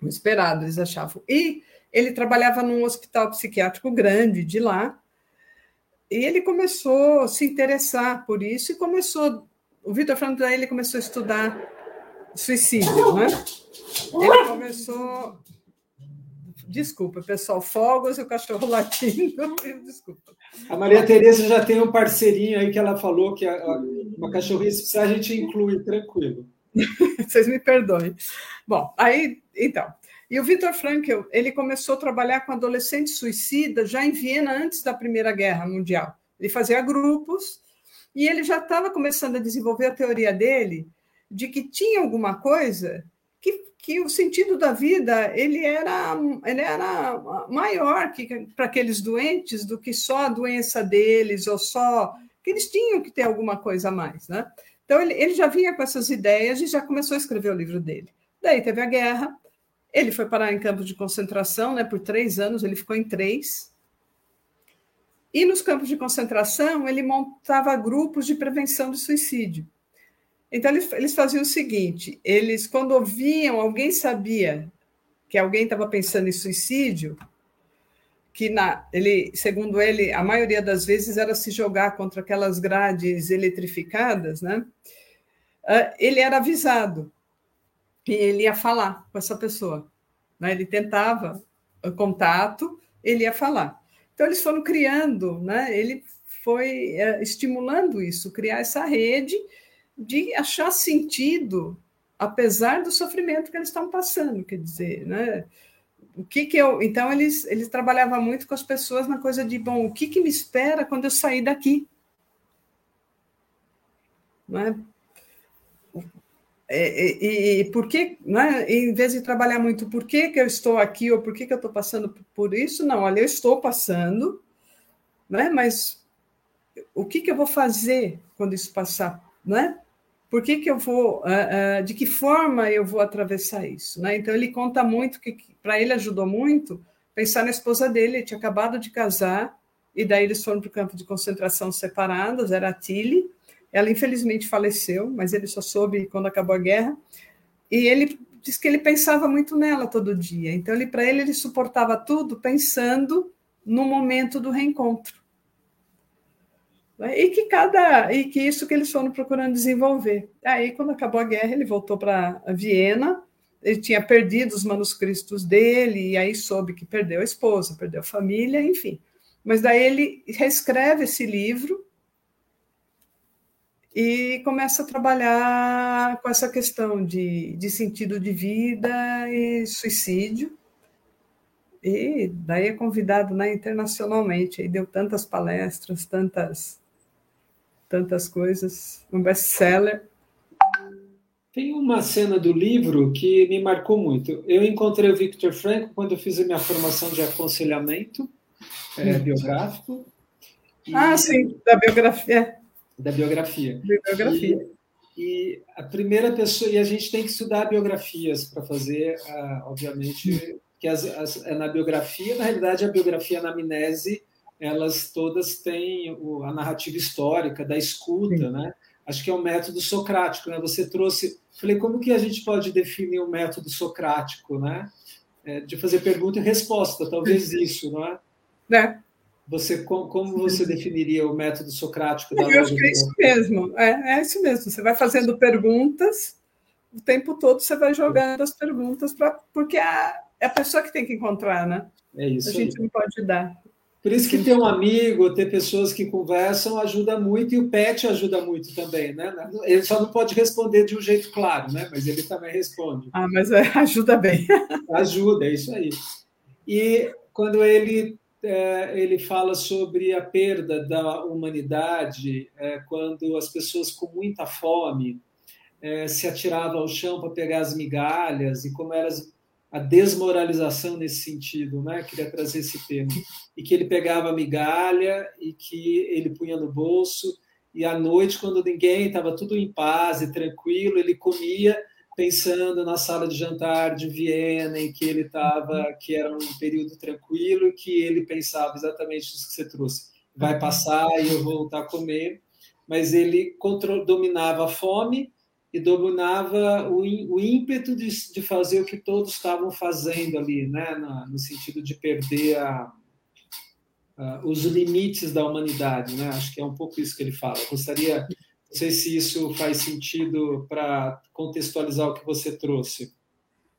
o esperado, eles achavam. E ele trabalhava num hospital psiquiátrico grande de lá, e ele começou a se interessar por isso e começou. O Vitor Franco ele começou a estudar suicídio, né? Ele começou. Desculpa, pessoal, fogos e o cachorro latindo. Desculpa. A Maria Tereza já tem um parceirinho aí que ela falou que a, uma cachorrinha, se precisar, a gente inclui, tranquilo. Vocês me perdoem. Bom, aí, então, e o Viktor Frankl, ele começou a trabalhar com adolescentes suicidas já em Viena antes da Primeira Guerra Mundial. Ele fazia grupos e ele já estava começando a desenvolver a teoria dele de que tinha alguma coisa que, o sentido da vida ele era, ele era maior para aqueles doentes do que só a doença deles ou só que eles tinham que ter alguma coisa a mais, né? Então ele, ele já vinha com essas ideias e já começou a escrever o livro dele. Daí teve a guerra, ele foi parar em campos de concentração, né, por três anos, ele ficou em três. E nos campos de concentração, ele montava grupos de prevenção de suicídio. Então, eles, faziam o seguinte: eles, quando ouviam, alguém sabia que alguém estava pensando em suicídio, que na, ele, segundo ele, a maioria das vezes era se jogar contra aquelas grades eletrificadas, né? Ah, ele era avisado que ele ia falar com essa pessoa. Né? Ele tentava contato, ele ia falar. Então, eles foram criando, né? ele foi é, estimulando isso, criar essa rede de achar sentido, apesar do sofrimento que eles estavam passando, quer dizer, né? o que que eu. Então, eles, eles trabalhavam muito com as pessoas na coisa de, bom, o que, que me espera quando eu sair daqui? Não é? E, e, e, por que, né, em vez de trabalhar muito por que, que eu estou aqui ou por que, que eu estou passando por isso, não, olha, eu estou passando, né, mas o que, que eu vou fazer quando isso passar, né? Por que, que eu vou, uh, uh, de que forma eu vou atravessar isso, né? Então ele conta muito que, que para ele ajudou muito pensar na esposa dele, ele tinha acabado de casar e daí eles foram para o campo de concentração separados, era a Tilly, ela infelizmente faleceu, mas ele só soube quando acabou a guerra. E ele diz que ele pensava muito nela todo dia. Então, ele para ele ele suportava tudo pensando no momento do reencontro. E que cada e que isso que eles foram procurando desenvolver. Aí, quando acabou a guerra, ele voltou para Viena. Ele tinha perdido os manuscritos dele e aí soube que perdeu a esposa, perdeu a família, enfim. Mas daí ele reescreve esse livro e começa a trabalhar com essa questão de, de sentido de vida e suicídio. E daí é convidado né, internacionalmente, e deu tantas palestras, tantas, tantas coisas, um best-seller. Tem uma cena do livro que me marcou muito. Eu encontrei o Victor Franco quando eu fiz a minha formação de aconselhamento é, biográfico. Ah, sim, da biografia da biografia. Biografia. E, e, a primeira pessoa, e a gente tem que estudar biografias para fazer, uh, obviamente, que as, as, é na biografia, na realidade, a biografia na amnese, elas todas têm a narrativa histórica da escuta, Sim. né? Acho que é o um método socrático, né? Você trouxe, falei, como que a gente pode definir o um método socrático, né? É, de fazer pergunta e resposta, talvez isso, não é? É. Você, como você definiria o método socrático da Eu acho que é isso mesmo, é, é isso mesmo. Você vai fazendo perguntas, o tempo todo você vai jogando as perguntas, pra, porque é, é a pessoa que tem que encontrar, né? É isso. A gente aí. não pode dar. Por isso que ter um amigo, ter pessoas que conversam ajuda muito e o pet ajuda muito também, né? Ele só não pode responder de um jeito claro, né? Mas ele também responde. Ah, mas é, ajuda bem. Ajuda, é isso aí. E quando ele é, ele fala sobre a perda da humanidade é, quando as pessoas com muita fome se atiravam ao chão para pegar as migalhas e como era a desmoralização nesse sentido, né? Queria trazer esse tema e que ele pegava migalha e que ele punha no bolso e à noite quando ninguém estava tudo em paz e tranquilo ele comia pensando na sala de jantar de Viena, em que ele estava, que era um período tranquilo, que ele pensava exatamente isso que você trouxe. Vai passar e eu vou voltar a comer, mas ele dominava a fome e dominava o, o ímpeto de, de, fazer o que todos estavam fazendo ali, né? no, no sentido de perder a, a, os limites da humanidade. Né? Acho que é um pouco isso que ele fala. Eu gostaria não sei se isso faz sentido para contextualizar o que você trouxe.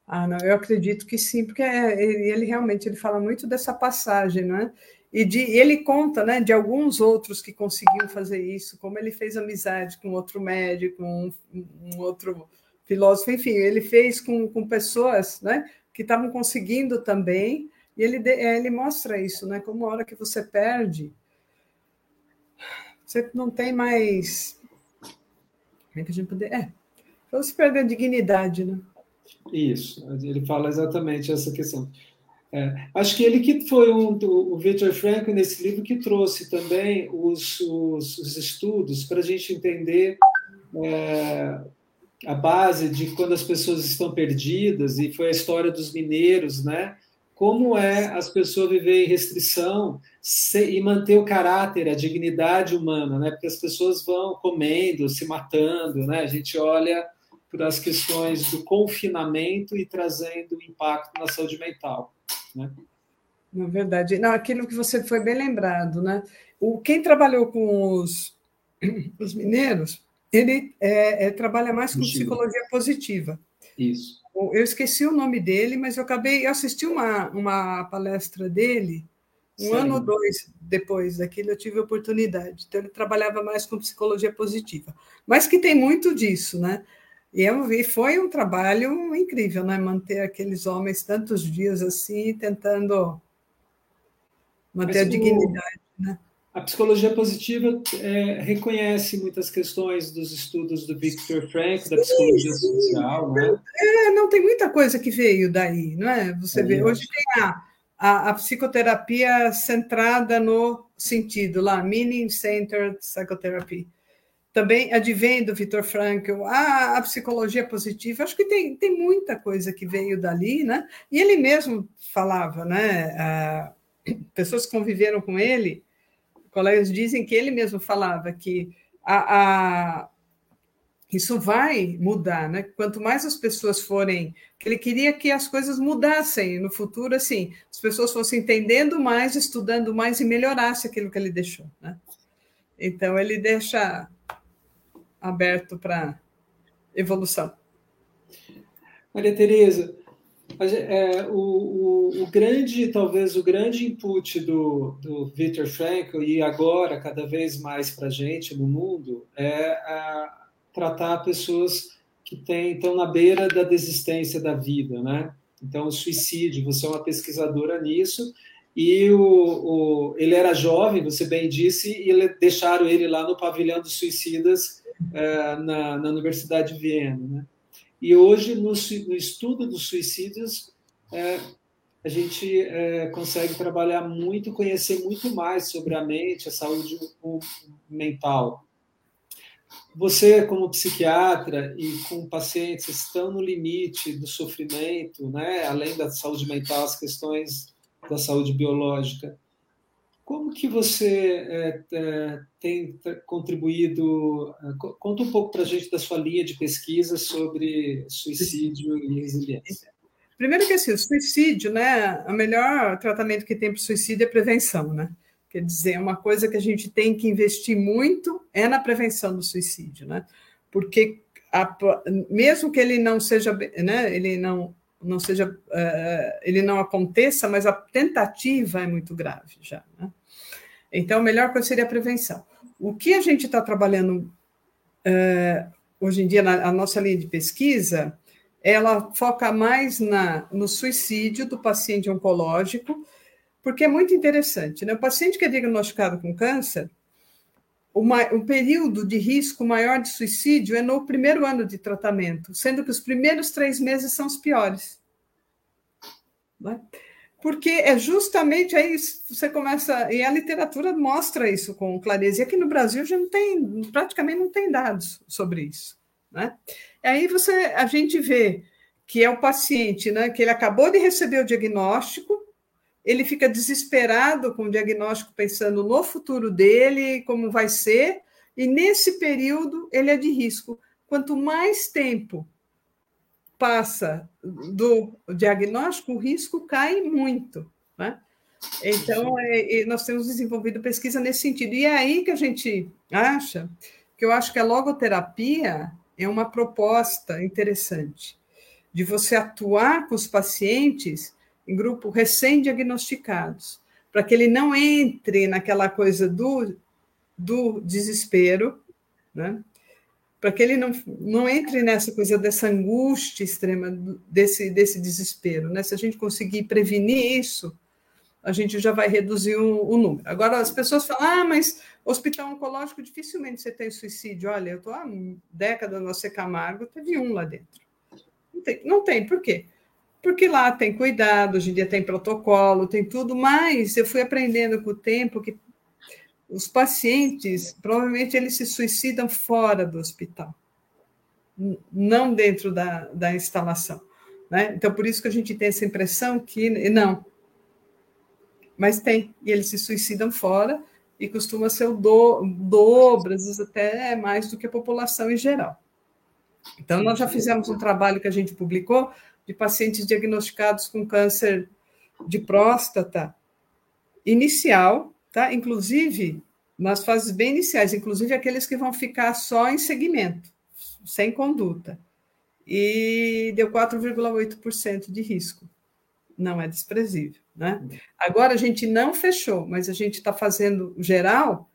Ah, não, eu acredito que sim, porque é, ele, realmente ele fala muito dessa passagem, né? E de, ele conta, né, de alguns outros que conseguiam fazer isso, como ele fez amizade com outro médico, um, um outro filósofo, enfim, ele fez com, com pessoas, né, que estavam conseguindo também. E ele é, ele mostra isso, né? Como a hora que você perde, você não tem mais como é que a gente poder. É, você perder a dignidade, né? Isso, ele fala exatamente essa questão. É, acho que ele que foi um, o Victor Frankl nesse livro que trouxe também os, os, os estudos para a gente entender é, a base de quando as pessoas estão perdidas e foi a história dos mineiros, né? Como é as pessoas viver em restrição e manter o caráter, a dignidade humana, né? Porque as pessoas vão comendo, se matando, né? A gente olha para as questões do confinamento e trazendo impacto na saúde mental, né? Na verdade, não, aquilo que você foi bem lembrado, né? O quem trabalhou com os, os mineiros, ele é, é, trabalha mais com psicologia positiva. Isso. Eu esqueci o nome dele, mas eu acabei, eu assisti uma, uma palestra dele um ano ou dois depois daquilo eu tive a oportunidade. Então, ele trabalhava mais com psicologia positiva. Mas que tem muito disso, né? E, e foi um trabalho incrível, né? Manter aqueles homens tantos dias assim, tentando manter Mas, a dignidade, né? A psicologia positiva é, reconhece muitas questões dos estudos do Viktor Frankl, da psicologia sim, social, né? É, não, tem muita coisa que veio daí, não é? Você é, vê, hoje tem a, a, a, psicoterapia centrada no sentido lá, Meaning-Centered Psychotherapy. Também advém do Viktor Frankl, a, a psicologia positiva, acho que tem, tem muita coisa que veio dali, né? E ele mesmo falava, né? Pessoas que conviveram com ele colegas dizem que ele mesmo falava que a, a, isso vai mudar, né? Quanto mais as pessoas forem, que ele queria que as coisas mudassem no futuro, assim, as pessoas fossem entendendo mais, estudando mais e melhorasse aquilo que ele deixou, né? Então ele deixa aberto para evolução. Maria Tereza, é, o, o, o, grande, talvez o grande input do, do Viktor Frankl e agora cada vez mais para a gente no mundo é tratar pessoas que têm, estão na beira da desistência da vida, né? Então, o suicídio, você é uma pesquisadora nisso, e o, o, ele era jovem, você bem disse, e deixaram ele lá no pavilhão dos suicidas na, na Universidade de Viena, né? E hoje, no, no estudo dos suicídios, é, a gente é, consegue trabalhar muito, conhecer muito mais sobre a mente, a saúde mental. Você, como psiquiatra e com pacientes estão no limite do sofrimento, né? além da saúde mental, as questões da saúde biológica. Como que você é, é, tem contribuído? É, conta um pouco para a gente da sua linha de pesquisa sobre suicídio e resiliência. Primeiro que assim, o suicídio, né? O melhor tratamento que tem para o suicídio é prevenção, né? Quer dizer, uma coisa que a gente tem que investir muito é na prevenção do suicídio, né? Porque a, mesmo que ele não seja, né? Ele não não seja, ele não aconteça, mas a tentativa é muito grave já, né? Então, a melhor coisa seria a prevenção. O que a gente está trabalhando uh, hoje em dia na a nossa linha de pesquisa, ela foca mais na, no suicídio do paciente oncológico, porque é muito interessante. Né? O paciente que é diagnosticado com câncer, o período de risco maior de suicídio é no primeiro ano de tratamento, sendo que os primeiros três meses são os piores. Né? Porque é justamente aí você começa e a literatura mostra isso com clareza. E aqui no Brasil já não tem, praticamente não tem dados sobre isso, né? E aí você, a gente vê que é o paciente, né? Que ele acabou de receber o diagnóstico, ele fica desesperado com o diagnóstico, pensando no futuro dele, como vai ser, e nesse período ele é de risco. Quanto mais tempo passa do diagnóstico, o risco cai muito. Né? Então, é, nós temos desenvolvido pesquisa nesse sentido. E é aí que a gente acha que eu acho que a logoterapia é uma proposta interessante de você atuar com os pacientes em grupo recém-diagnosticados, para que ele não entre naquela coisa do, do desespero, né? Para que ele não, não entre nessa coisa dessa angústia extrema, desse, desse desespero. Né? Se a gente conseguir prevenir isso, a gente já vai reduzir o, o número. Agora, as pessoas falam, ah, mas hospital oncológico dificilmente você tem suicídio. Olha, eu estou há década no AC Camargo, teve um lá dentro. Não tem, não tem, por quê? Porque lá tem cuidado, hoje em dia tem protocolo, tem tudo, mas eu fui aprendendo com o tempo que os pacientes, provavelmente, eles se suicidam fora do hospital, não dentro da, da instalação. Né? Então, por isso que a gente tem essa impressão que não. Mas tem, e eles se suicidam fora, e costuma ser o do, dobro, às vezes até mais do que a população em geral. Então, nós já fizemos um trabalho que a gente publicou de pacientes diagnosticados com câncer de próstata inicial, tá? Inclusive nas fases bem iniciais, inclusive aqueles que vão ficar só em segmento, sem conduta. E deu 4,8% de risco. Não é desprezível, né? Agora a gente não fechou, mas a gente está fazendo geral,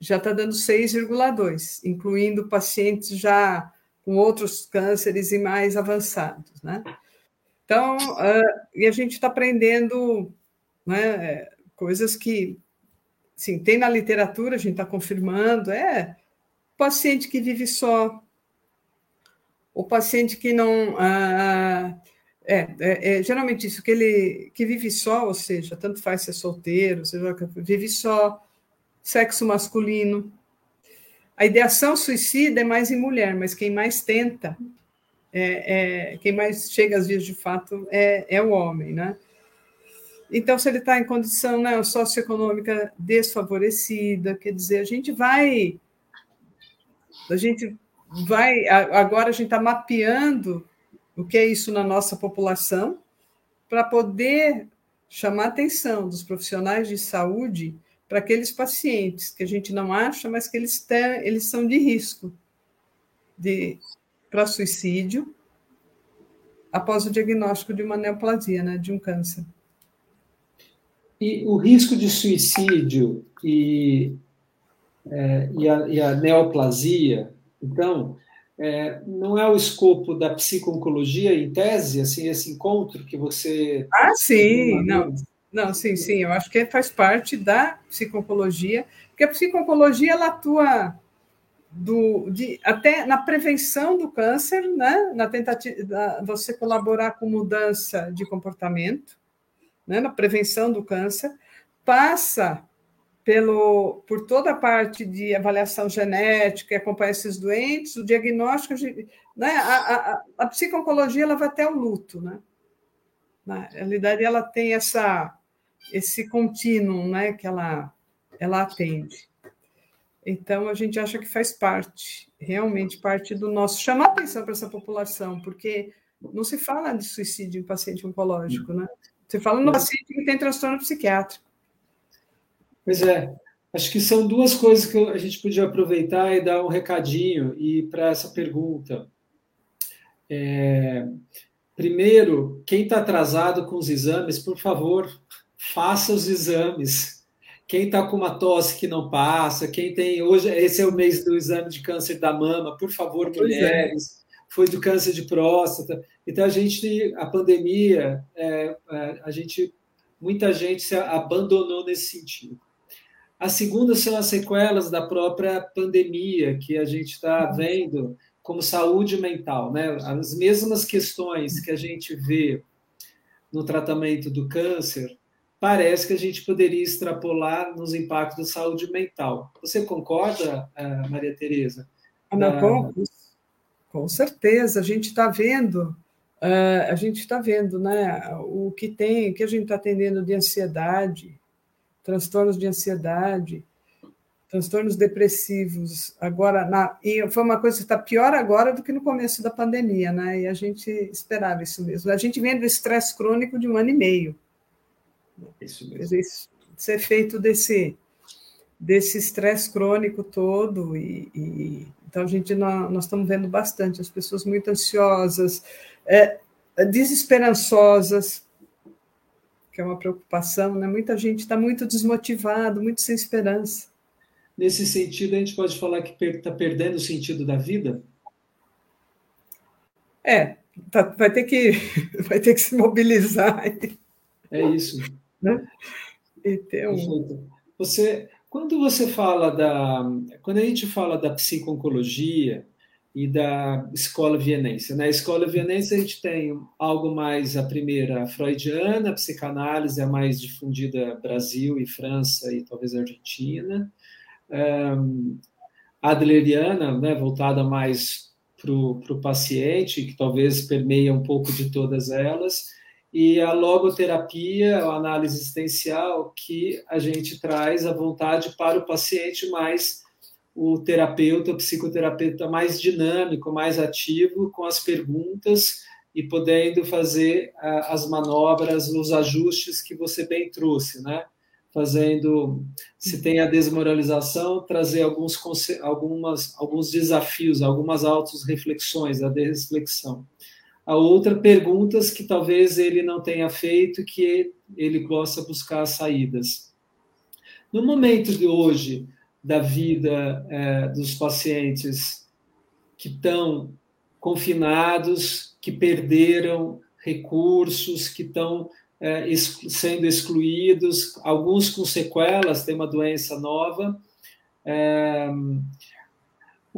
já está dando 6,2, incluindo pacientes já com outros cânceres e mais avançados, né? Então, uh, e a gente está aprendendo né, coisas que, sim, tem na literatura, a gente está confirmando, é paciente que vive só, o paciente que não... Uh, é, é, é, geralmente isso, que ele que vive só, ou seja, tanto faz ser solteiro, seja, vive só, sexo masculino. A ideação suicida é mais em mulher, mas quem mais tenta, é, é quem mais chega às vias de fato é, é o homem, né? Então, se ele está em condição né, socioeconômica desfavorecida, quer dizer, a gente vai. A gente vai. Agora a gente está mapeando o que é isso na nossa população, para poder chamar a atenção dos profissionais de saúde para aqueles pacientes que a gente não acha, mas que eles, têm, eles são de risco de para suicídio após o diagnóstico de uma neoplasia, né, de um câncer. E o risco de suicídio e, é, e, a, e a neoplasia, então, é, não é o escopo da psico-oncologia em tese, assim, esse encontro que você... Ah, sim, não, não, sim, sim, eu acho que faz parte da psico-oncologia, porque a psico-oncologia, ela atua do, de, até na prevenção do câncer, né? na tentativa de você colaborar com mudança de comportamento, né? na prevenção do câncer, passa pelo, por toda a parte de avaliação genética acompanhar esses doentes, o diagnóstico, né, a, a, a ela vai até o luto, né? Na realidade, ela tem essa, esse contínuo né, que ela, ela atende. Então, a gente acha que faz parte, realmente parte do nosso. chamar atenção para essa população, porque não se fala de suicídio em paciente oncológico, né? Você fala no paciente que tem transtorno psiquiátrico. Pois é, acho que são duas coisas que a gente podia aproveitar e dar um recadinho e para essa pergunta. É, primeiro, quem está atrasado com os exames, por favor, faça os exames. Quem está com uma tosse que não passa, quem tem hoje esse é o mês do exame de câncer da mama, por favor, pois é. mulheres. Foi do câncer de próstata. Então a gente, a pandemia, é, é a gente, muita gente se abandonou nesse sentido. A segunda são as sequelas da própria pandemia, que a gente está vendo como saúde mental. Né? As mesmas questões que a gente vê no tratamento do câncer, parece que a gente poderia extrapolar nos impactos da saúde mental. Você concorda, eh, Maria Tereza? Ana, com, com certeza, a gente está vendo, uh, a gente está vendo, né, o que tem, o que a gente está atendendo de ansiedade, transtornos de ansiedade, transtornos depressivos. Agora, na, e foi uma coisa que está pior agora do que no começo da pandemia, né? E a gente esperava isso mesmo. A gente vem do estresse crônico de um ano e meio. Isso mesmo. Isso, esse efeito desse desse estresse crônico todo e, e, então a gente nós, nós, estamos vendo bastante as pessoas muito ansiosas, é, desesperançosas, que é uma preocupação, né? Muita gente está muito desmotivado, muito sem esperança. Nesse sentido, a gente pode falar que está perdendo o sentido da vida? É, tá, vai ter que vai ter que se mobilizar. É isso. Né? Um... Você, quando você fala da, quando a gente fala da psico-oncologia, e da escola vienense. Na escola vienense a gente tem algo mais a primeira freudiana, a psicanálise é mais difundida Brasil e França e talvez Argentina. Um, adleriana, né, voltada mais para o paciente, que talvez permeia um pouco de todas elas, e a logoterapia, a análise existencial, que a gente traz a vontade para o paciente mais o terapeuta, o psicoterapeuta mais dinâmico, mais ativo, com as perguntas e podendo fazer as manobras, os ajustes que você bem trouxe, né? Fazendo, se tem a desmoralização, trazer alguns, algumas, alguns desafios, algumas autos-reflexões, a reflexão. A outra, perguntas que talvez ele não tenha feito, que ele possa buscar saídas. No momento de hoje, da vida é, dos pacientes que estão confinados, que perderam recursos, que estão é, sendo excluídos, alguns com sequelas, tem uma doença nova. É,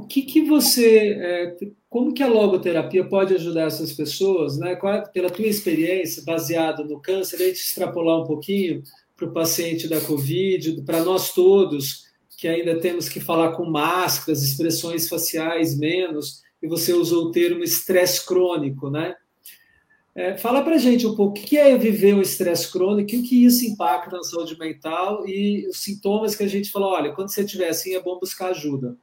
o que, que você, é, como que a logoterapia pode ajudar essas pessoas, né? É, pela tua experiência, baseado no câncer, a gente extrapolar um pouquinho para o paciente da Covid, para nós todos, que ainda temos que falar com máscaras, expressões faciais menos, e você usou o termo estresse crônico, né? É, fala para gente um pouco o que é viver o estresse crônico, o que isso impacta na saúde mental e os sintomas que a gente falou, olha, quando você estiver assim é bom buscar ajuda.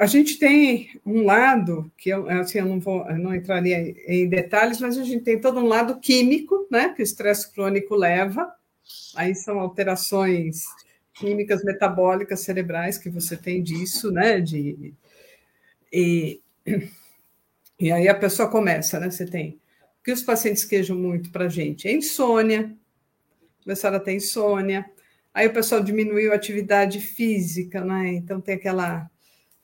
A gente tem um lado que eu, assim, eu não vou, eu não entraria em detalhes, mas a gente tem todo um lado químico, né, que o estresse crônico leva. Aí são alterações químicas metabólicas cerebrais que você tem disso, né, de e, e aí a pessoa começa, né? Você tem o que os pacientes quejam muito para a gente é insônia, começaram a ter insônia. Aí o pessoal diminuiu a atividade física, né? Então tem aquela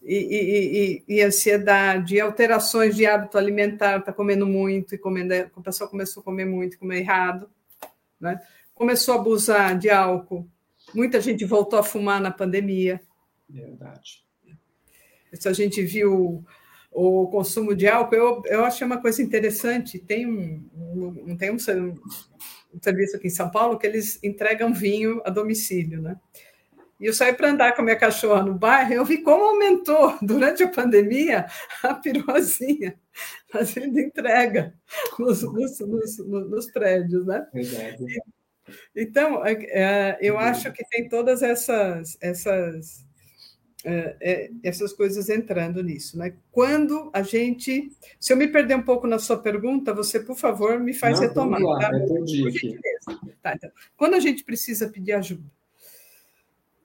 e, e, e, ansiedade, e alterações de hábito alimentar, está comendo muito e comendo, a pessoa começou a comer muito, comer errado, né? começou a abusar de álcool, muita gente voltou a fumar na pandemia. Verdade. Isso a gente viu o consumo de álcool, eu, eu achei uma coisa interessante, tem um, um, tem um, um serviço aqui em São Paulo que eles entregam vinho a domicílio, né? E eu saí para andar com a minha cachorra no bairro, eu vi como aumentou durante a pandemia a pirozinha fazendo entrega nos, nos, nos, nos prédios, né? Verdade. Então, é, é, eu acho que tem todas essas, essas, é, essas coisas entrando nisso. Né? Quando a gente. Se eu me perder um pouco na sua pergunta, você, por favor, me faz Não, retomar. Lá, tá? Tá, então, quando a gente precisa pedir ajuda,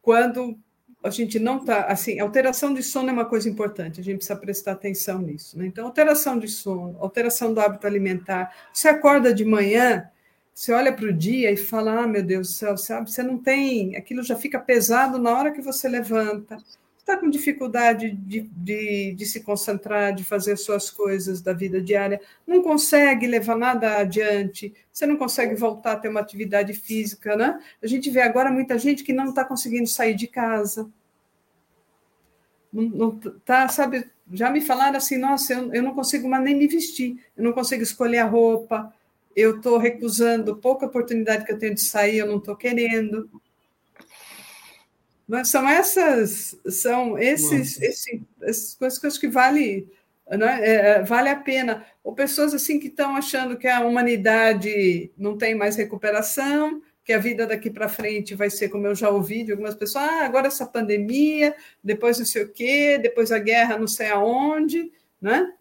quando a gente não está. Assim, alteração de sono é uma coisa importante, a gente precisa prestar atenção nisso. Né? Então, alteração de sono, alteração do hábito alimentar. Você acorda de manhã, você olha para o dia e fala: ah, meu Deus do céu, sabe? Você não tem. Aquilo já fica pesado na hora que você levanta. Está com dificuldade de, de, de, se concentrar, de fazer suas coisas da vida diária, não consegue levar nada adiante, você não consegue voltar a ter uma atividade física, né? A gente vê agora muita gente que não está conseguindo sair de casa. Não, não tá, sabe? Já me falaram assim, nossa, eu, eu não consigo mais nem me vestir, eu não consigo escolher a roupa, eu estou recusando pouca oportunidade que eu tenho de sair, eu não estou querendo. Mas são essas, são esses, esse, essas coisas que vale, né, é, vale a pena. Ou pessoas assim que estão achando que a humanidade não tem mais recuperação, que a vida daqui para frente vai ser como eu já ouvi de algumas pessoas, ah, agora essa pandemia, depois não sei o quê, depois a guerra não sei aonde, né?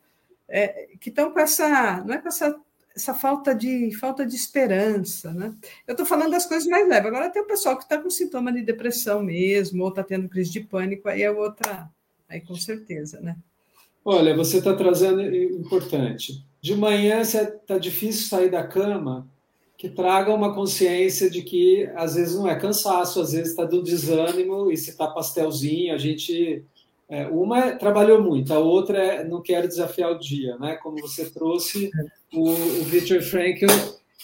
É, que estão com essa, não é com essa essa falta de falta de esperança, né? Eu estou falando das coisas mais leves. Agora tem o pessoal que está com sintoma de depressão mesmo, ou está tendo crise de pânico, aí é outra, aí com certeza, né? Olha, você está trazendo importante. De manhã está difícil sair da cama, que traga uma consciência de que às vezes não é cansaço, às vezes está do desânimo e se está pastelzinho, a gente é, uma é, trabalhou muito, a outra é não quero desafiar o dia, né? Como você trouxe, o, o Viktor Frankl,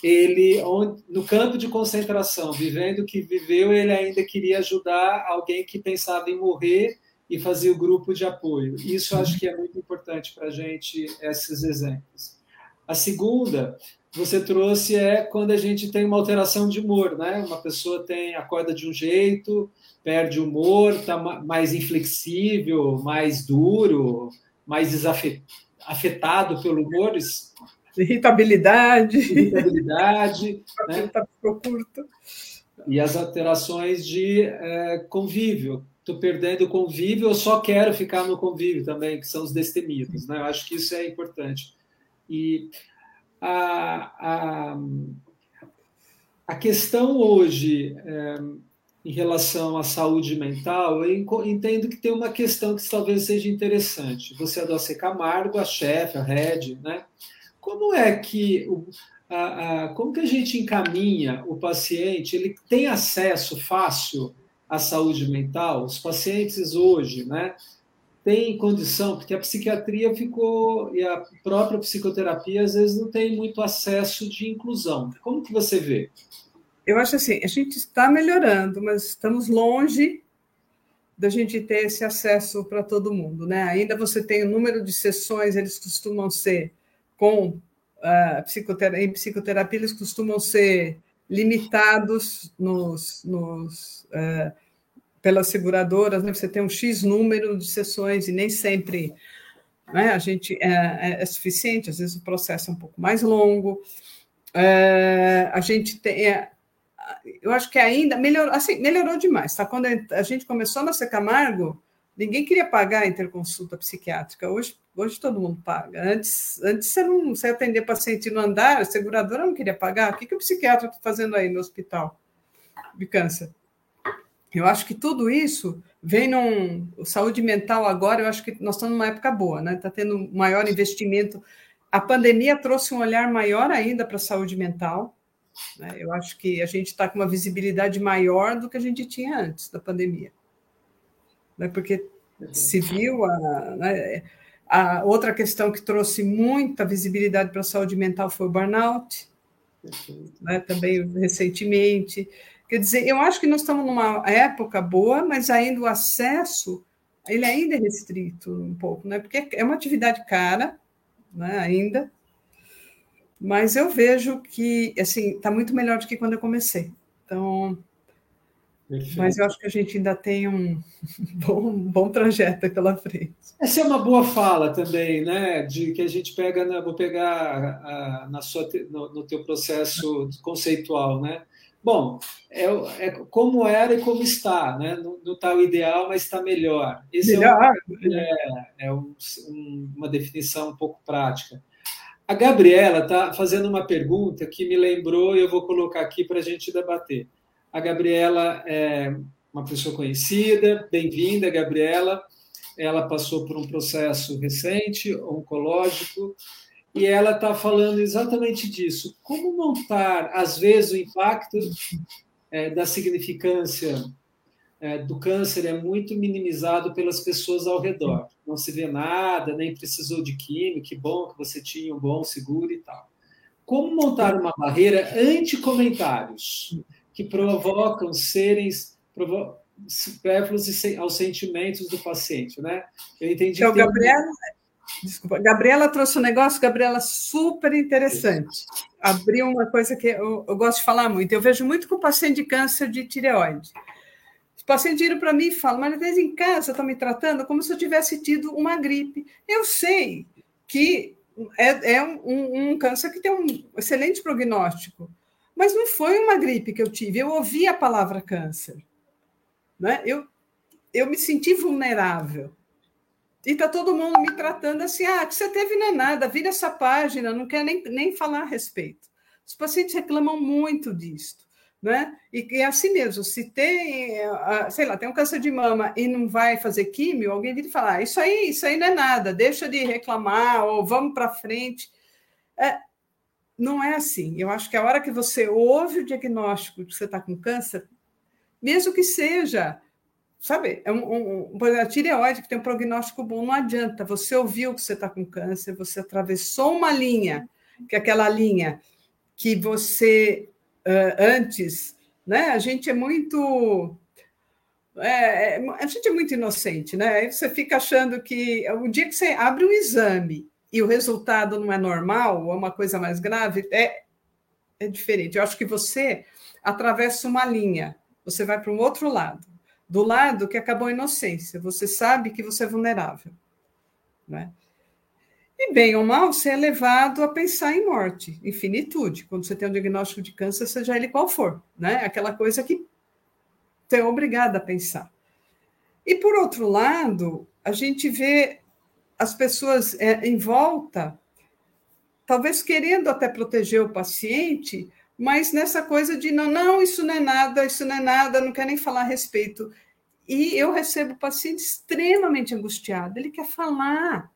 ele no campo de concentração, vivendo o que viveu, ele ainda queria ajudar alguém que pensava em morrer e fazia o grupo de apoio. Isso acho que é muito importante para a gente esses exemplos. A segunda, você trouxe é quando a gente tem uma alteração de humor, né? Uma pessoa tem acorda de um jeito, perde o humor, está mais inflexível, mais duro, mais afetado pelo humor. Irritabilidade. Irritabilidade. né? Tá curto. E as alterações de é, convívio. Estou perdendo o convívio, eu só quero ficar no convívio também, que são os destemidos. Né? Eu acho que isso é importante. E a, a, a questão hoje. É, em relação à saúde mental, eu entendo que tem uma questão que talvez seja interessante. Você é do AC Camargo, a chefe, a head, né? Como é que o, a, a, como que a gente encaminha o paciente? Ele tem acesso fácil à saúde mental? Os pacientes hoje, né? tem condição, porque a psiquiatria ficou, e a própria psicoterapia, às vezes, não tem muito acesso de inclusão. Como que você vê? Eu acho assim, a gente está melhorando, mas estamos longe da gente ter esse acesso para todo mundo, né? Ainda você tem o número de sessões, eles costumam ser com uh, psicoterapia, em psicoterapia, eles costumam ser limitados nos, nos uh, pelas seguradoras, né? Você tem um X número de sessões e nem sempre né, a gente é, é, é suficiente, às vezes o processo é um pouco mais longo. É, a gente tem. É, eu acho que ainda melhorou, assim, melhorou demais. Tá? Quando a gente começou na Camargo, ninguém queria pagar a interconsulta psiquiátrica. Hoje, hoje todo mundo paga. Antes, antes você não você atender paciente no andar, a seguradora não queria pagar. O que, que o psiquiatra está fazendo aí no hospital de câncer? Eu acho que tudo isso vem num. Saúde mental agora, eu acho que nós estamos numa época boa, né? Está tendo maior investimento. A pandemia trouxe um olhar maior ainda para a saúde mental. Né? Eu acho que a gente está com uma visibilidade maior do que a gente tinha antes da pandemia. Né? Porque se viu a, né? a outra questão que trouxe muita visibilidade para a saúde mental foi o burnout, né? também recentemente. Quer dizer, eu acho que nós estamos numa época boa, mas ainda o acesso ele ainda é restrito um pouco, né? Porque é uma atividade cara, né? Ainda, mas eu vejo que assim está muito melhor do que quando eu comecei. Então, Perfeito. mas eu acho que a gente ainda tem um bom, bom trajeto pela frente. Essa é uma boa fala também, né? De que a gente pega, na, vou pegar a, na sua, no, no teu processo conceitual, né? Bom, é, é, como era e como está, né? Não está o ideal, mas está melhor. Esse melhor. é, é um, um, uma definição um pouco prática. A Gabriela está fazendo uma pergunta que me lembrou e eu vou colocar aqui para a gente debater. A Gabriela é uma pessoa conhecida, bem-vinda, Gabriela. Ela passou por um processo recente, oncológico, e ela está falando exatamente disso. Como montar, às vezes, o impacto é, da significância é, do câncer é muito minimizado pelas pessoas ao redor. Não se vê nada, nem precisou de química, que bom que você tinha um bom seguro e tal. Como montar uma barreira anti-comentários que provocam serem provo supérfluos aos sentimentos do paciente, né? Eu entendi. Então, Gabriela, Desculpa, Gabriela trouxe um negócio, Gabriela, super interessante. Abriu uma coisa que eu, eu, gosto de falar muito. Eu vejo muito com o paciente de câncer de tireoide. Os pacientes viram para mim e falam, mas vezes em casa estão me tratando como se eu tivesse tido uma gripe. Eu sei que é, é um, um câncer que tem um excelente prognóstico, mas não foi uma gripe que eu tive. Eu ouvi a palavra câncer. Né? Eu, eu me senti vulnerável. E está todo mundo me tratando assim: ah, que você teve não é nada, vira essa página, não quer nem, nem falar a respeito. Os pacientes reclamam muito disso. Né? E é assim mesmo, se tem, sei lá, tem um câncer de mama e não vai fazer químio, alguém vira e fala, ah, isso aí, isso aí não é nada, deixa de reclamar, ou vamos para frente. É, não é assim. Eu acho que a hora que você ouve o diagnóstico de que você está com câncer, mesmo que seja sabe, é um, um, a tireoide que tem um prognóstico bom, não adianta. Você ouviu que você está com câncer, você atravessou uma linha, que é aquela linha que você antes, né? A gente é muito. É, é, a gente é muito inocente, né? Aí você fica achando que o dia que você abre um exame e o resultado não é normal, ou é uma coisa mais grave, é, é diferente. Eu acho que você atravessa uma linha, você vai para um outro lado do lado que acabou a inocência. Você sabe que você é vulnerável. Né? E bem ou mal, você é levado a pensar em morte, em finitude. Quando você tem um diagnóstico de câncer, seja ele qual for. Né? Aquela coisa que você é obrigado a pensar. E, por outro lado, a gente vê as pessoas é, em volta, talvez querendo até proteger o paciente, mas nessa coisa de não, não, isso não é nada, isso não é nada, não quer nem falar a respeito. E eu recebo paciente extremamente angustiado, ele quer falar,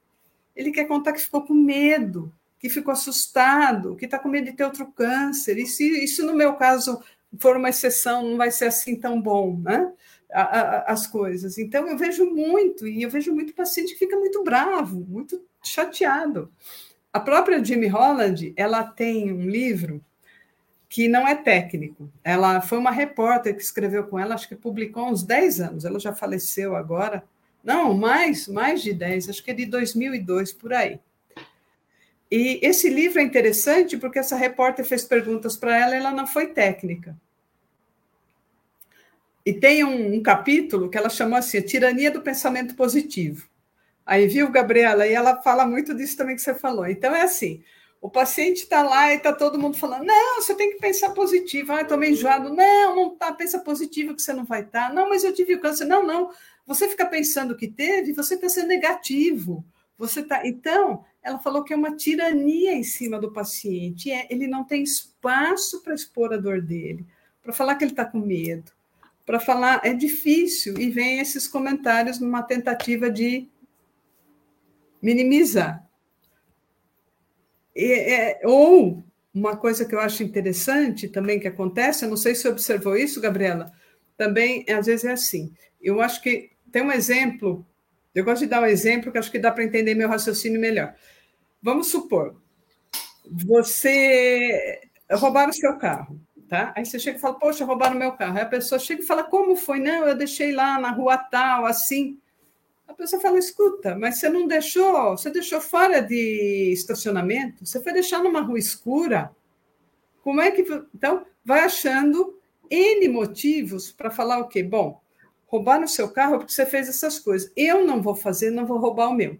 ele quer contar que ficou com medo, que ficou assustado, que está com medo de ter outro câncer. E se isso, no meu caso, for uma exceção, não vai ser assim tão bom, né? as coisas. Então, eu vejo muito, e eu vejo muito paciente que fica muito bravo, muito chateado. A própria Jimmy Holland, ela tem um livro que não é técnico. Ela foi uma repórter que escreveu com ela, acho que publicou há uns 10 anos. Ela já faleceu agora. Não, mais, mais de 10, acho que é de 2002 por aí. E esse livro é interessante porque essa repórter fez perguntas para ela e ela não foi técnica. E tem um, um, capítulo que ela chamou assim, a tirania do pensamento positivo. Aí, viu, Gabriela? E ela fala muito disso também que você falou. Então, é assim, o paciente está lá e está todo mundo falando, não, você tem que pensar positivo. Ah, estou meio enjoado. Não, não tá, pensa positivo que você não vai estar. Tá. Não, mas eu tive câncer. Não, não. Você fica pensando que teve, você está sendo negativo. Você tá. Então, ela falou que é uma tirania em cima do paciente. É, ele não tem espaço para expor a dor dele, para falar que ele está com medo para falar é difícil e vem esses comentários numa tentativa de minimizar. E, é, ou uma coisa que eu acho interessante também que acontece, eu não sei se você observou isso, Gabriela, também às vezes é assim. Eu acho que tem um exemplo, eu gosto de dar um exemplo que acho que dá para entender meu raciocínio melhor. Vamos supor, você roubaram o seu carro tá? Aí você chega e fala, poxa, roubaram meu carro. Aí a pessoa chega e fala, como foi? Não, eu deixei lá na rua tal, assim. A pessoa fala, escuta, mas você não deixou, você deixou fora de estacionamento? Você foi deixar numa rua escura? Como é que. Então, vai achando N motivos para falar o quê? Bom, roubar no seu carro porque você fez essas coisas. Eu não vou fazer, não vou roubar o meu.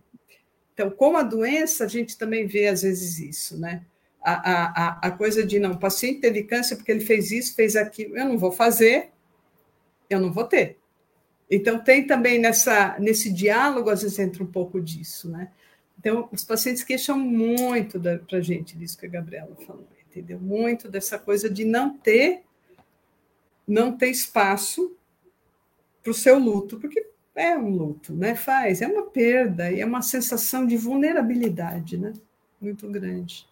Então, com a doença, a gente também vê às vezes isso, né? a, a, a coisa de não, o paciente teve câncer porque ele fez isso, fez aquilo, eu não vou fazer, eu não vou ter. Então, tem também nessa, nesse diálogo, às vezes entra um pouco disso, né? Então, os pacientes queixam muito para a gente disso que a Gabriela falou, entendeu? Muito dessa coisa de não ter, não ter espaço para o seu luto, porque é um luto, né? Faz, é uma perda e é uma sensação de vulnerabilidade, né? Muito grande.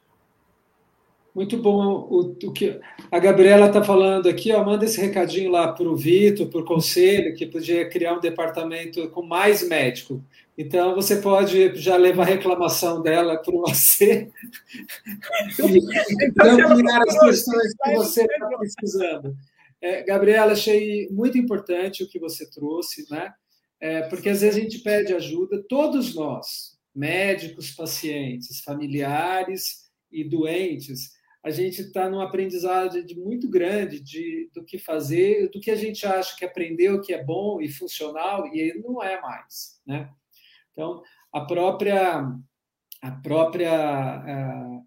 Muito bom o, o que a Gabriela está falando aqui. Ó, manda esse recadinho lá para o Vitor, para o conselho, que podia criar um departamento com mais médico. Então, você pode já levar a reclamação dela para o AC e ampliar as questões que você está pesquisando. É, Gabriela, achei muito importante o que você trouxe, né? É, porque às vezes a gente pede ajuda, todos nós, médicos, pacientes, familiares e doentes, a gente está num aprendizado de muito grande de, do que fazer, do que a gente acha que aprendeu, que é bom e funcional, e aí não é mais. Né? Então, a própria, a própria a,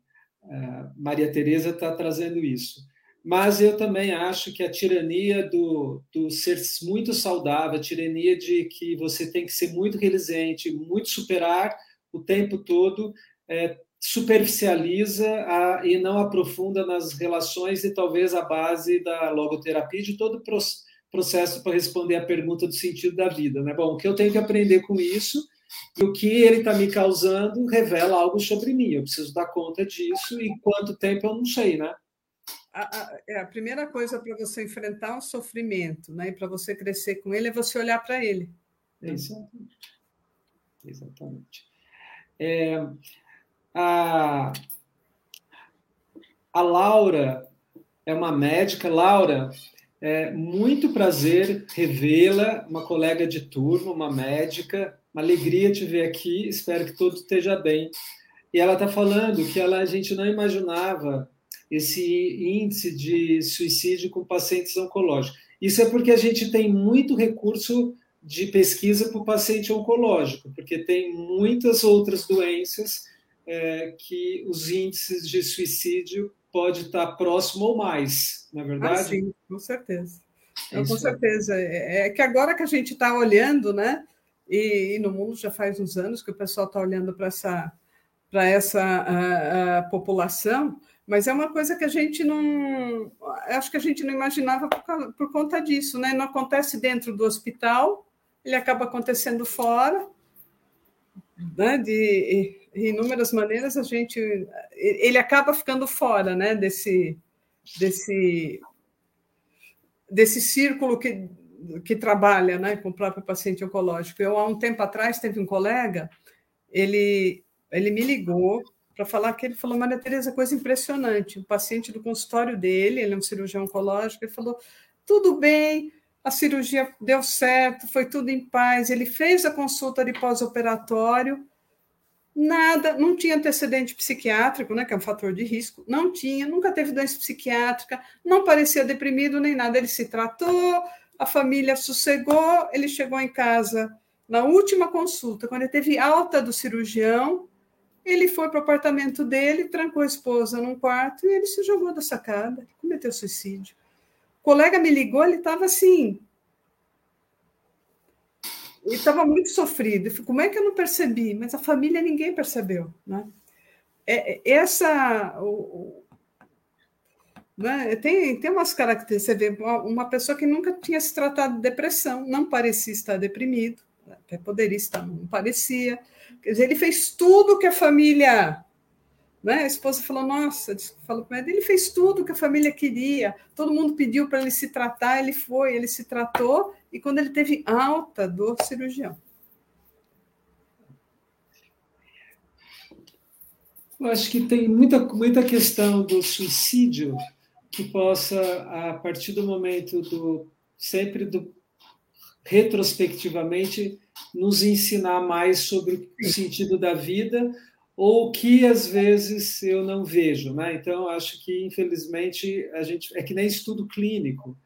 a Maria Tereza está trazendo isso. Mas eu também acho que a tirania do, do ser muito saudável, a tirania de que você tem que ser muito resiliente, muito superar o tempo todo, é, superficializa a, e não aprofunda nas relações e talvez a base da logoterapia de todo o processo para responder a pergunta do sentido da vida. Né? Bom, o que eu tenho que aprender com isso e o que ele está me causando revela algo sobre mim. Eu preciso dar conta disso e quanto tempo eu não sei, né? A, a, é, a primeira coisa para você enfrentar o sofrimento, né, e para você crescer com ele, é você olhar para ele. Exatamente. Exatamente. É, a, a Laura é uma médica. Laura, é muito prazer revê-la, uma colega de turma, uma médica. Uma alegria te ver aqui. Espero que tudo esteja bem. E ela está falando que ela, a gente não imaginava esse índice de suicídio com pacientes oncológicos. Isso é porque a gente tem muito recurso de pesquisa para o paciente oncológico, porque tem muitas outras doenças é, que os índices de suicídio pode estar próximo ou mais, na é verdade? Ah, sim, com certeza. É com certeza. É, é, que agora que a gente está olhando, né? E, e, no mundo já faz uns anos que o pessoal está olhando para essa, para essa a, a população, mas é uma coisa que a gente não. Acho que a gente não imaginava por, por conta disso, né? Não acontece dentro do hospital, ele acaba acontecendo fora, né? De, inúmeras maneiras a gente ele acaba ficando fora né desse desse desse círculo que que trabalha né, com o próprio paciente oncológico. Eu, há um tempo atrás, teve um colega, ele, ele me ligou para falar que ele falou, Maria Tereza, coisa impressionante. O paciente do consultório dele, ele é um cirurgião oncológico, ele falou: tudo bem, a cirurgia deu certo, foi tudo em paz. Ele fez a consulta de pós-operatório, nada, não tinha antecedente psiquiátrico, né, que é um fator de risco, não tinha, nunca teve doença psiquiátrica, não parecia deprimido nem nada. Ele se tratou, a família sossegou, ele chegou em casa na última consulta, quando ele teve alta do cirurgião, ele foi para o apartamento dele, trancou a esposa num quarto e ele se jogou da sacada, cometeu suicídio. O colega me ligou, ele estava assim. Ele estava muito sofrido. Falei, Como é que eu não percebi? Mas a família ninguém percebeu. Né? É, é essa. O, né? Tem, tem umas características. Você vê uma pessoa que nunca tinha se tratado de depressão, não parecia estar deprimido, até poderia estar, não parecia. Quer dizer, ele fez tudo que a família. Né? A esposa falou: Nossa, falou para ele, fez tudo que a família queria, todo mundo pediu para ele se tratar, ele foi, ele se tratou, e quando ele teve alta do cirurgião. Eu acho que tem muita, muita questão do suicídio que possa, a partir do momento do sempre do retrospectivamente nos ensinar mais sobre o sentido da vida ou que às vezes eu não vejo, né? Então acho que infelizmente a gente é que nem estudo clínico.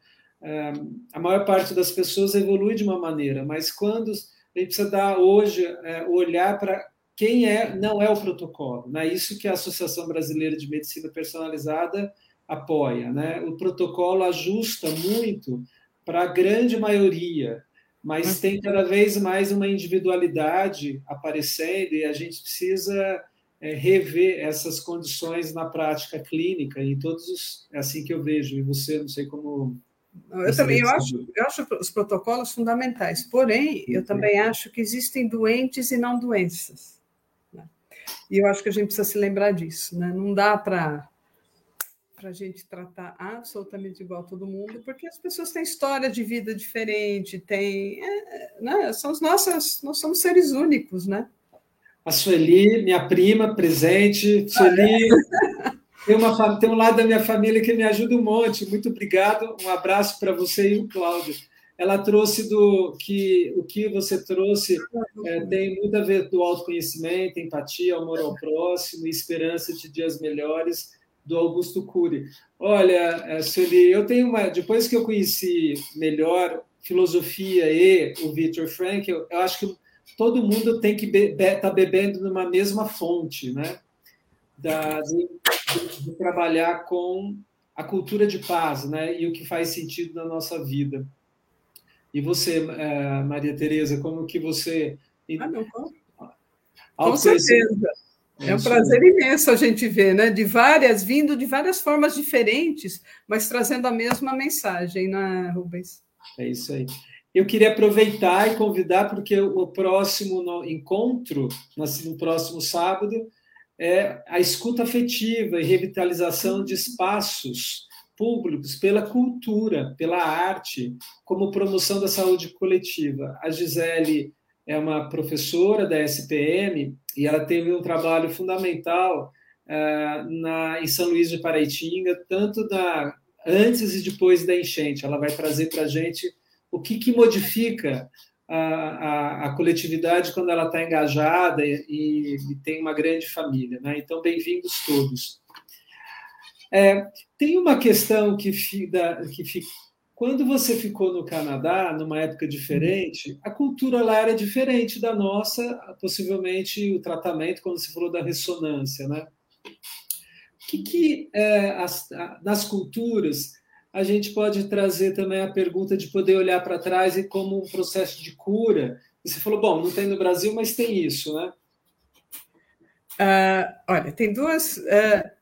É, a maior parte das pessoas evolui de uma maneira, mas quando a gente precisa dar hoje é, olhar para quem é não é o protocolo, né? Isso que a Associação Brasileira de Medicina Personalizada apoia. Né? O protocolo ajusta muito para a grande maioria, mas tem cada vez mais uma individualidade aparecendo e a gente precisa é, rever essas condições na prática clínica e todos os é assim que eu vejo e você não sei como eu também eu acho, eu acho os protocolos fundamentais porém eu também acho que existem doentes e não doenças né? e eu acho que a gente precisa se lembrar disso né? não dá para para a gente tratar absolutamente igual todo mundo, porque as pessoas têm história de vida diferente, têm, é, né? São os nossos, nós somos seres únicos, né? A Sueli, minha prima, presente. Sueli, ah, é? tem, uma, tem um lado da minha família que me ajuda um monte. Muito obrigado. Um abraço para você e o Cláudio. Ela trouxe do que o que você trouxe é, tem muito a ver do autoconhecimento, empatia, amor ao próximo, esperança de dias melhores do Augusto Cury. Olha, é, Sueli, eu tenho uma. Depois que eu conheci melhor filosofia e o Victor Frank, eu, eu acho que todo mundo tem que estar tá bebendo numa mesma fonte, né? Da, de, de, trabalhar com a cultura de paz, né? E o que faz sentido na nossa vida. E você, é, Maria Tereza, como que você ah, não, com, com certeza. É um prazer imenso a gente ver, né? De várias, vindo de várias formas diferentes, mas trazendo a mesma mensagem, né, Rubens? É isso aí. Eu queria aproveitar e convidar, porque o próximo encontro, no próximo sábado, é a escuta afetiva e revitalização de espaços públicos pela cultura, pela arte, como promoção da saúde coletiva. A Gisele é uma professora da SPM e ela teve um trabalho fundamental uh, na, em São Luís de Paraitinga, tanto da, antes e depois da enchente. Ela vai trazer para a gente o que, que modifica a, a, a, coletividade quando ela está engajada e, e, tem uma grande família. Né? Então, bem-vindos todos. É, tem uma questão que, que, quando você ficou no Canadá, numa época diferente, a cultura lá era diferente da nossa, possivelmente o tratamento, quando você falou da ressonância, né? O que, que é, as, nas culturas a gente pode trazer também a pergunta de poder olhar para trás e como um processo de cura? Você falou, bom, não tem no Brasil, mas tem isso, né? Uh, olha, tem duas. Uh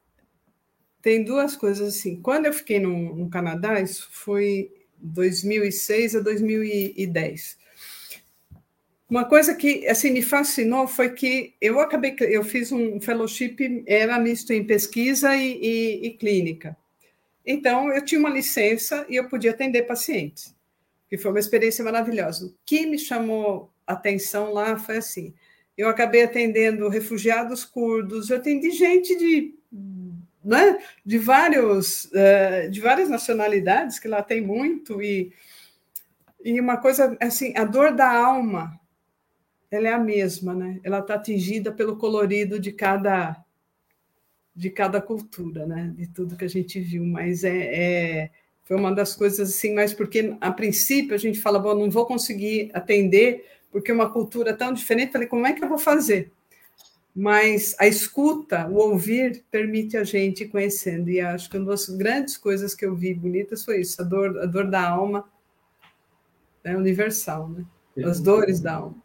tem duas coisas assim. Quando eu fiquei no, no Canadá, isso foi 2006 a 2010. Uma coisa que assim me fascinou foi que eu acabei, eu fiz um fellowship era misto em pesquisa e, e, e clínica. Então eu tinha uma licença e eu podia atender pacientes. que foi uma experiência maravilhosa. O que me chamou atenção lá foi assim: eu acabei atendendo refugiados curdos, eu atendi gente de, né, de, vários, uh, de várias nacionalidades, que lá tem muito, e, e uma coisa assim, a dor da alma, ela é a mesma, né? Ela está atingida pelo colorido de cada de cada cultura, né? De tudo que a gente viu, mas é, é foi uma das coisas assim, mas porque a princípio a gente fala, bom, não vou conseguir atender porque uma cultura tão diferente, falei, como é que eu vou fazer? Mas a escuta, o ouvir, permite a gente ir conhecendo. E acho que uma das grandes coisas que eu vi bonitas foi isso, a dor, a dor da alma é universal, né? As dores da alma.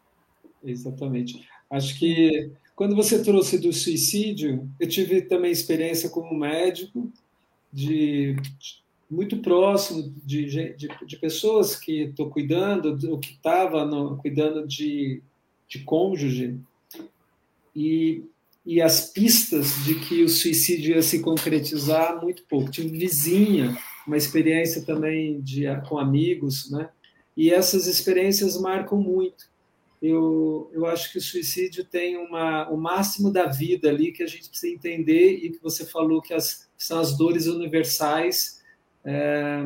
Exatamente. Acho que quando você trouxe do suicídio, eu tive também experiência como médico de muito próximo de, de, de pessoas que estou cuidando, ou que estava cuidando de, de cônjuge, e, e as pistas de que o suicídio ia se concretizar muito pouco. Tive vizinha, uma experiência também de, com amigos, né? e essas experiências marcam muito. Eu, eu acho que o suicídio tem uma, o máximo da vida ali que a gente precisa entender e que você falou que as, são as dores universais é,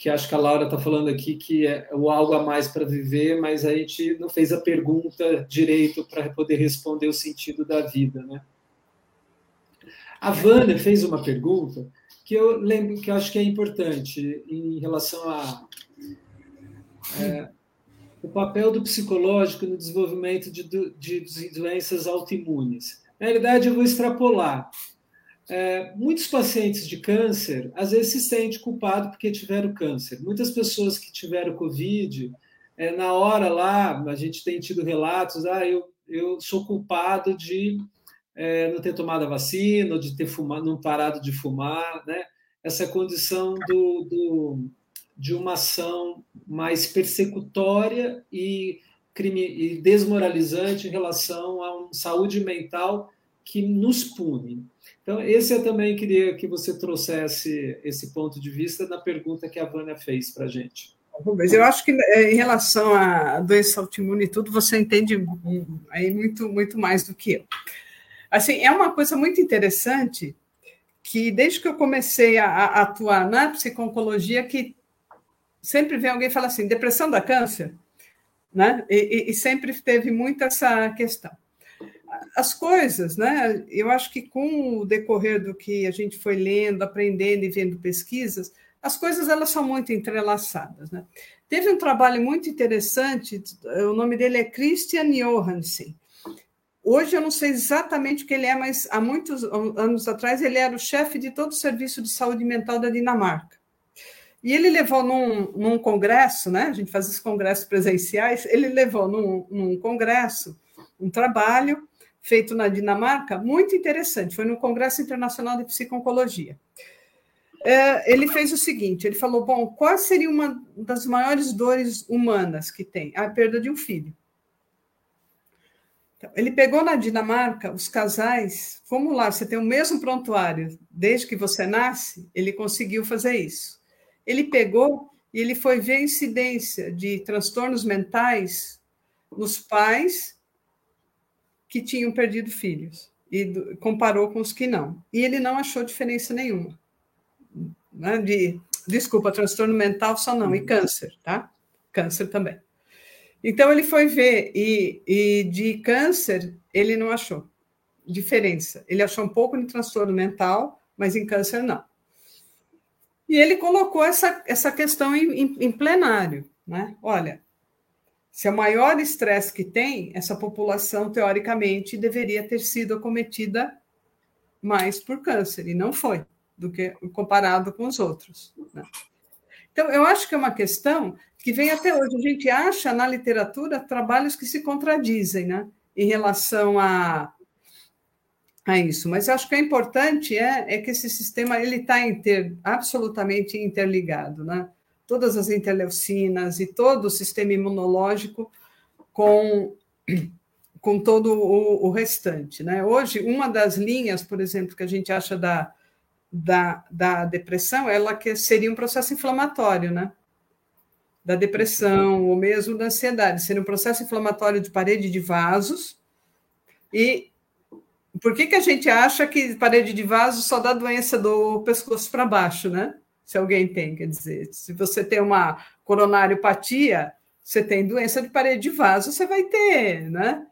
que acho que a Laura está falando aqui que é o algo a mais para viver, mas a gente não fez a pergunta direito para poder responder o sentido da vida, né? A Vânia fez uma pergunta que eu lembro que eu acho que é importante em relação a é, o papel do psicológico no desenvolvimento de, de, de doenças autoimunes. Na realidade, eu vou extrapolar é, muitos pacientes de câncer às vezes se sentem culpados porque tiveram câncer. Muitas pessoas que tiveram Covid, é, na hora lá, a gente tem tido relatos, ah, eu, eu sou culpado de é, não ter tomado a vacina, de ter fumado, não parado de fumar, né? Essa condição do, do de uma ação mais persecutória e, crime, e desmoralizante em relação a uma saúde mental que nos pune. Então, esse eu também queria que você trouxesse esse ponto de vista na pergunta que a Vânia fez para a gente. Mas eu acho que é, em relação à doença autoimune e tudo, você entende aí muito, muito mais do que eu. Assim, é uma coisa muito interessante que desde que eu comecei a, a atuar na psiconcologia, que sempre vem alguém falar assim, depressão da câncer, né? E, e, e sempre teve muito essa questão as coisas, né? Eu acho que com o decorrer do que a gente foi lendo, aprendendo e vendo pesquisas, as coisas elas são muito entrelaçadas, né? Teve um trabalho muito interessante, o nome dele é Christian Johansen. Hoje eu não sei exatamente o que ele é, mas há muitos anos atrás ele era o chefe de todo o serviço de saúde mental da Dinamarca. E ele levou num, num congresso, né? A gente faz esses congressos presenciais. Ele levou num, num congresso um trabalho feito na Dinamarca, muito interessante, foi no Congresso Internacional de Psiconcologia. É, ele fez o seguinte: ele falou, bom, qual seria uma das maiores dores humanas que tem? A perda de um filho. Então, ele pegou na Dinamarca os casais, como lá você tem o mesmo prontuário desde que você nasce, ele conseguiu fazer isso. Ele pegou e ele foi ver a incidência de transtornos mentais nos pais que tinham perdido filhos e do, comparou com os que não. E ele não achou diferença nenhuma. Né? De, desculpa, transtorno mental só não, e câncer, tá? Câncer também. Então ele foi ver, e, e de câncer ele não achou diferença. Ele achou um pouco de transtorno mental, mas em câncer não. E ele colocou essa, essa questão em, em, em plenário. Né? Olha, se é o maior estresse que tem, essa população, teoricamente, deveria ter sido acometida mais por câncer, e não foi, do que comparado com os outros. Né? Então, eu acho que é uma questão que vem até hoje. A gente acha na literatura trabalhos que se contradizem né, em relação a, a isso. Mas eu acho que o importante é, é que esse sistema ele está inter, absolutamente interligado. Né? Todas as interleucinas e todo o sistema imunológico com, com todo o, o restante. Né? Hoje, uma das linhas, por exemplo, que a gente acha da, da, da depressão, ela que seria um processo inflamatório, né? da depressão ou mesmo da ansiedade, sendo um processo inflamatório de parede de vasos. E por que, que a gente acha que parede de vaso só dá doença do pescoço para baixo, né? Se alguém tem, quer dizer, se você tem uma coronariopatia, você tem doença de parede de vaso, você vai ter, né?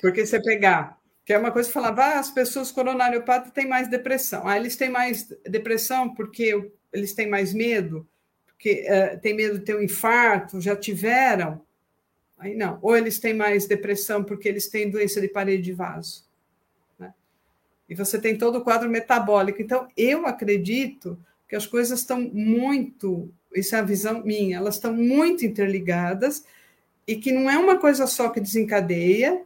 Porque você pegar, que é uma coisa que falava, ah, as pessoas coronariopatas têm mais depressão. Ah, eles têm mais depressão porque eles têm mais medo, porque uh, têm medo de ter um infarto, já tiveram. Aí não. Ou eles têm mais depressão porque eles têm doença de parede de vaso. E você tem todo o quadro metabólico. Então, eu acredito que as coisas estão muito, isso é a visão minha, elas estão muito interligadas e que não é uma coisa só que desencadeia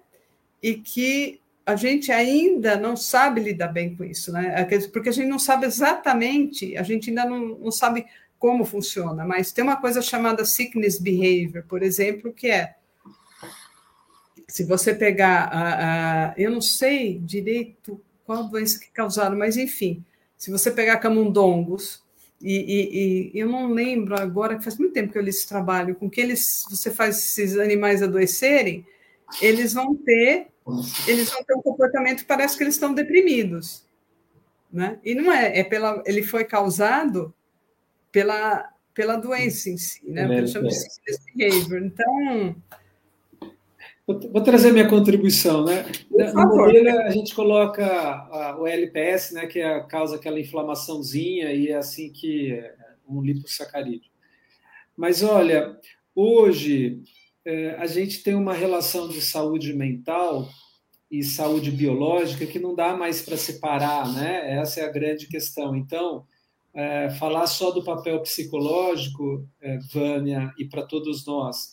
e que a gente ainda não sabe lidar bem com isso, né? Porque a gente não sabe exatamente, a gente ainda não, não sabe como funciona, mas tem uma coisa chamada sickness behavior, por exemplo, que é se você pegar a, eu não sei direito qual doença que causaram, mas enfim, se você pegar camundongos e, e, e, eu não lembro agora, que faz muito tempo que eu li esse trabalho, com que eles você faz esses animais adoecerem, eles vão ter eles vão ter um comportamento que parece que eles estão deprimidos. Né? E não é, é pela, ele foi causado pela, pela doença em si, né? É, chama de behavior. Então. Vou, trazer minha contribuição, né? No modelo, a gente coloca a, o LPS, né, que é, causa aquela inflamaçãozinha e é assim que é um lipossacarídeo. Mas olha, hoje é, a gente tem uma relação de saúde mental e saúde biológica que não dá mais para separar, né? Essa é a grande questão. Então, é, falar só do papel psicológico, é, Vânia, e para todos nós,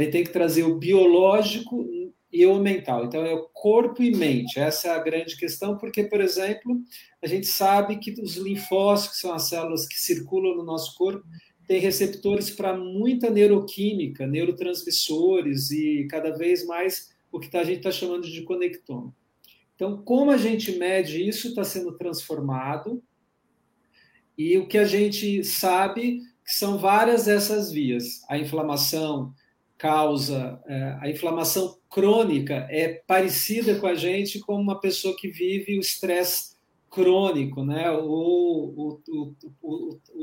gente tem que trazer o biológico e o mental. Então, é o corpo e mente. Essa é a grande questão, porque, por exemplo, a gente sabe que os linfócitos, que são as células que circulam no nosso corpo, tem receptores para muita neuroquímica, neurotransmissores e cada vez mais o que a gente está chamando de conectoma. Então, como a gente mede isso está sendo transformado e o que a gente sabe que são várias dessas vias. A inflamação causa, é, a inflamação crônica é parecida com a gente como uma pessoa que vive o estresse crônico, né? o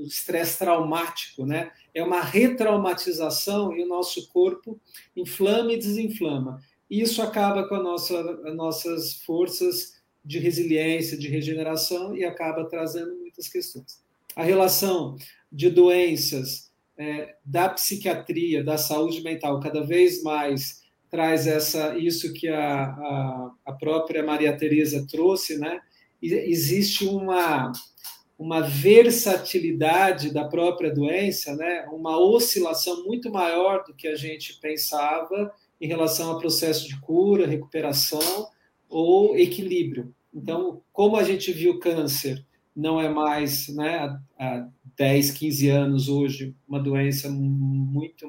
estresse traumático, né? é uma retraumatização e o nosso corpo inflama e desinflama. E isso acaba com a nossa, as nossas forças de resiliência, de regeneração e acaba trazendo muitas questões. A relação de doenças é, da psiquiatria, da saúde mental, cada vez mais traz essa isso que a, a, a própria Maria Teresa trouxe, né? existe uma, uma versatilidade da própria doença, né? uma oscilação muito maior do que a gente pensava em relação ao processo de cura, recuperação ou equilíbrio. Então, como a gente viu câncer não é mais, né, há 10, 15 anos hoje, uma doença muito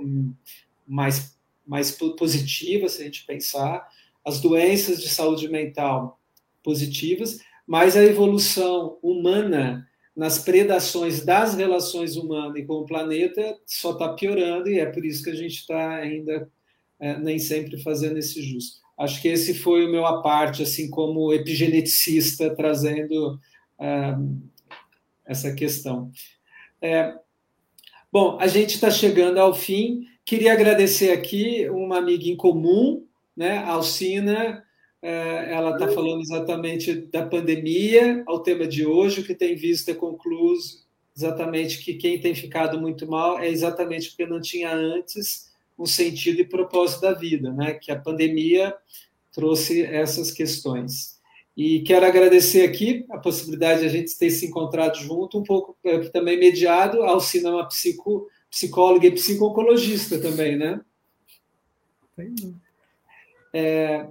mais, mais positiva, se a gente pensar, as doenças de saúde mental positivas, mas a evolução humana nas predações das relações humanas e com o planeta só está piorando e é por isso que a gente está ainda é, nem sempre fazendo esse justo. Acho que esse foi o meu aparte, assim como epigeneticista, trazendo essa questão. É, bom, a gente está chegando ao fim. Queria agradecer aqui uma amiga em comum, né, Alcina, é, ela está falando exatamente da pandemia, ao tema de hoje, o que tem visto é concluso exatamente que quem tem ficado muito mal é exatamente porque não tinha antes um sentido e propósito da vida, né? Que a pandemia trouxe essas questões. E quero agradecer aqui a possibilidade de a gente ter se encontrado junto, um pouco é, também mediado ao cinema psico, psicóloga e psico-oncologista também, né? É,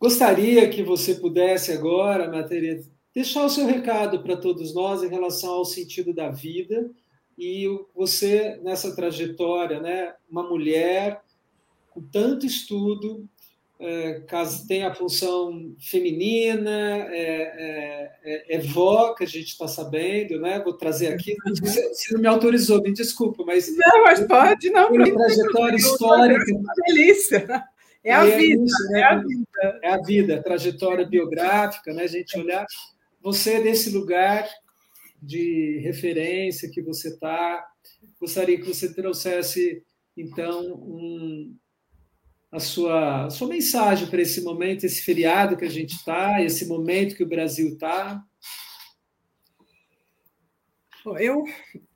Gostaria que você pudesse agora, Matheus, deixar o seu recado para todos nós em relação ao sentido da vida e você nessa trajetória, né, uma mulher com tanto estudo, é, caso tenha a função feminina, é, é, é vó, que a gente está sabendo, né? Vou trazer aqui. Você, você, não me autorizou, me desculpa, mas. Não, mas pode, não. Uma trajetória histórica. É uma delícia. É a, vida, isso, né? é a vida. É a vida, a trajetória biográfica, né? A gente olhar você nesse lugar de referência que você está. Gostaria que você trouxesse, então, um, a sua, a sua mensagem para esse momento, esse feriado que a gente está, esse momento que o Brasil está? Eu,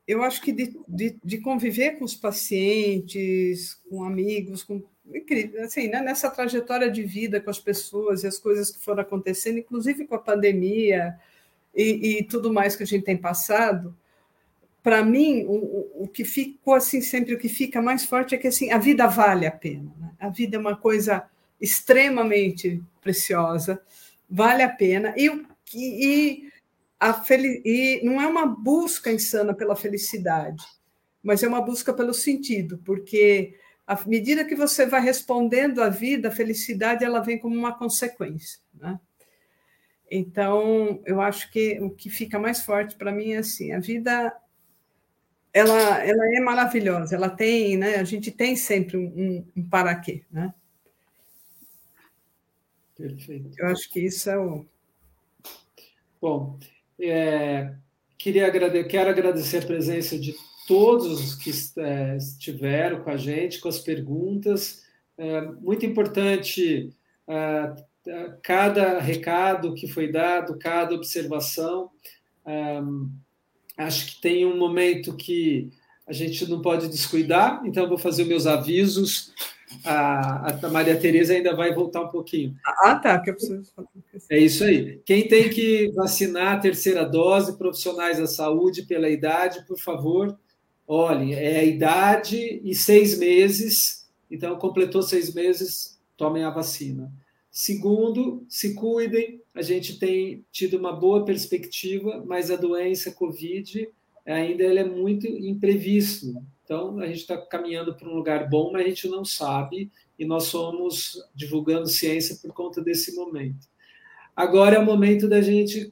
eu acho que de, de, de, conviver com os pacientes, com amigos, com assim, né, nessa trajetória de vida com as pessoas e as coisas que foram acontecendo, inclusive com a pandemia e, e tudo mais que a gente tem passado, para mim, o, o, que ficou assim sempre, o que fica mais forte é que assim, a vida vale a pena. Né? A vida é uma coisa extremamente preciosa, vale a pena. E, e, a e não é uma busca insana pela felicidade, mas é uma busca pelo sentido, porque à medida que você vai respondendo à vida, a felicidade ela vem como uma consequência. Né? Então, eu acho que o que fica mais forte para mim é assim: a vida ela, ela é maravilhosa, ela tem, né? A gente tem sempre um, um para quê, né? Perfeito. Eu acho que isso é o. Bom, é, queria agradecer, quero agradecer a presença de todos que é, estiveram com a gente, com as perguntas. É, muito importante é, cada recado que foi dado, cada observação. Acho que tem um momento que a gente não pode descuidar, então vou fazer meus avisos. A, a Maria Tereza ainda vai voltar um pouquinho. Ah, tá, que eu preciso É isso aí. Quem tem que vacinar a terceira dose, profissionais da saúde pela idade, por favor, olhem, é a idade e seis meses, então completou seis meses, tomem a vacina. Segundo, se cuidem. A gente tem tido uma boa perspectiva, mas a doença Covid ainda ela é muito imprevisto. Então, a gente está caminhando para um lugar bom, mas a gente não sabe, e nós somos divulgando ciência por conta desse momento. Agora é o momento da gente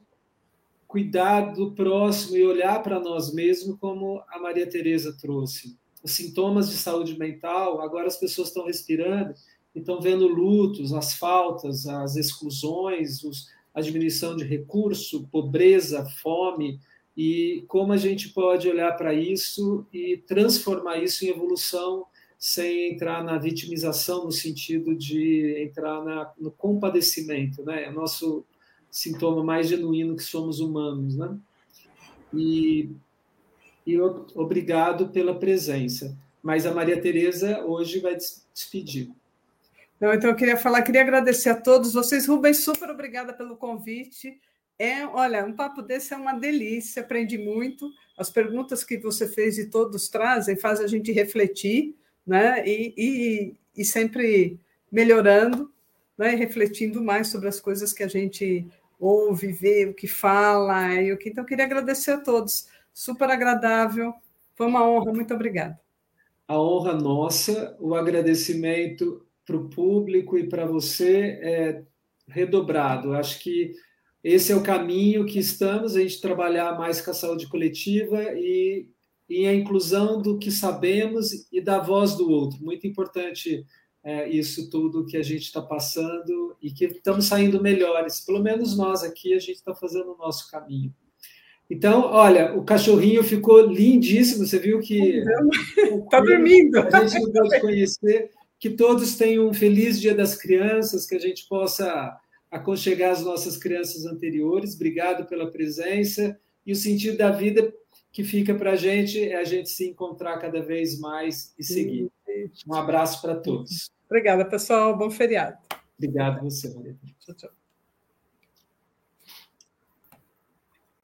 cuidar do próximo e olhar para nós mesmos, como a Maria Tereza trouxe. Os sintomas de saúde mental, agora as pessoas estão respirando estão vendo lutos, as faltas, as exclusões, os, a diminuição de recurso, pobreza, fome, e como a gente pode olhar para isso e transformar isso em evolução sem entrar na vitimização no sentido de entrar na, no compadecimento, né? É o nosso sintoma mais genuíno que somos humanos, né? E, e obrigado pela presença. Mas a Maria Tereza hoje vai despedir. Então eu queria falar, queria agradecer a todos vocês. Rubens, super obrigada pelo convite. É, olha, um papo desse é uma delícia, aprendi muito. As perguntas que você fez e todos trazem faz a gente refletir, né? E, e, e sempre melhorando, né? E refletindo mais sobre as coisas que a gente ouve, vê, o que fala. E o que... Então, eu queria agradecer a todos. Super agradável. Foi uma honra. Muito obrigada. A honra nossa, o agradecimento para o público e para você é redobrado. Acho que esse é o caminho que estamos, a gente trabalhar mais com a saúde coletiva e, e a inclusão do que sabemos e da voz do outro. Muito importante é, isso tudo que a gente está passando e que estamos saindo melhores. Pelo menos nós aqui, a gente está fazendo o nosso caminho. Então, olha, o cachorrinho ficou lindíssimo. Você viu que. Está dormindo. A gente não pode conhecer que todos tenham um feliz Dia das Crianças, que a gente possa aconchegar as nossas crianças anteriores. Obrigado pela presença. E o sentido da vida que fica para a gente é a gente se encontrar cada vez mais e seguir. Um abraço para todos. Obrigada, pessoal. Bom feriado. Obrigado a você, Maria. Tchau, tchau.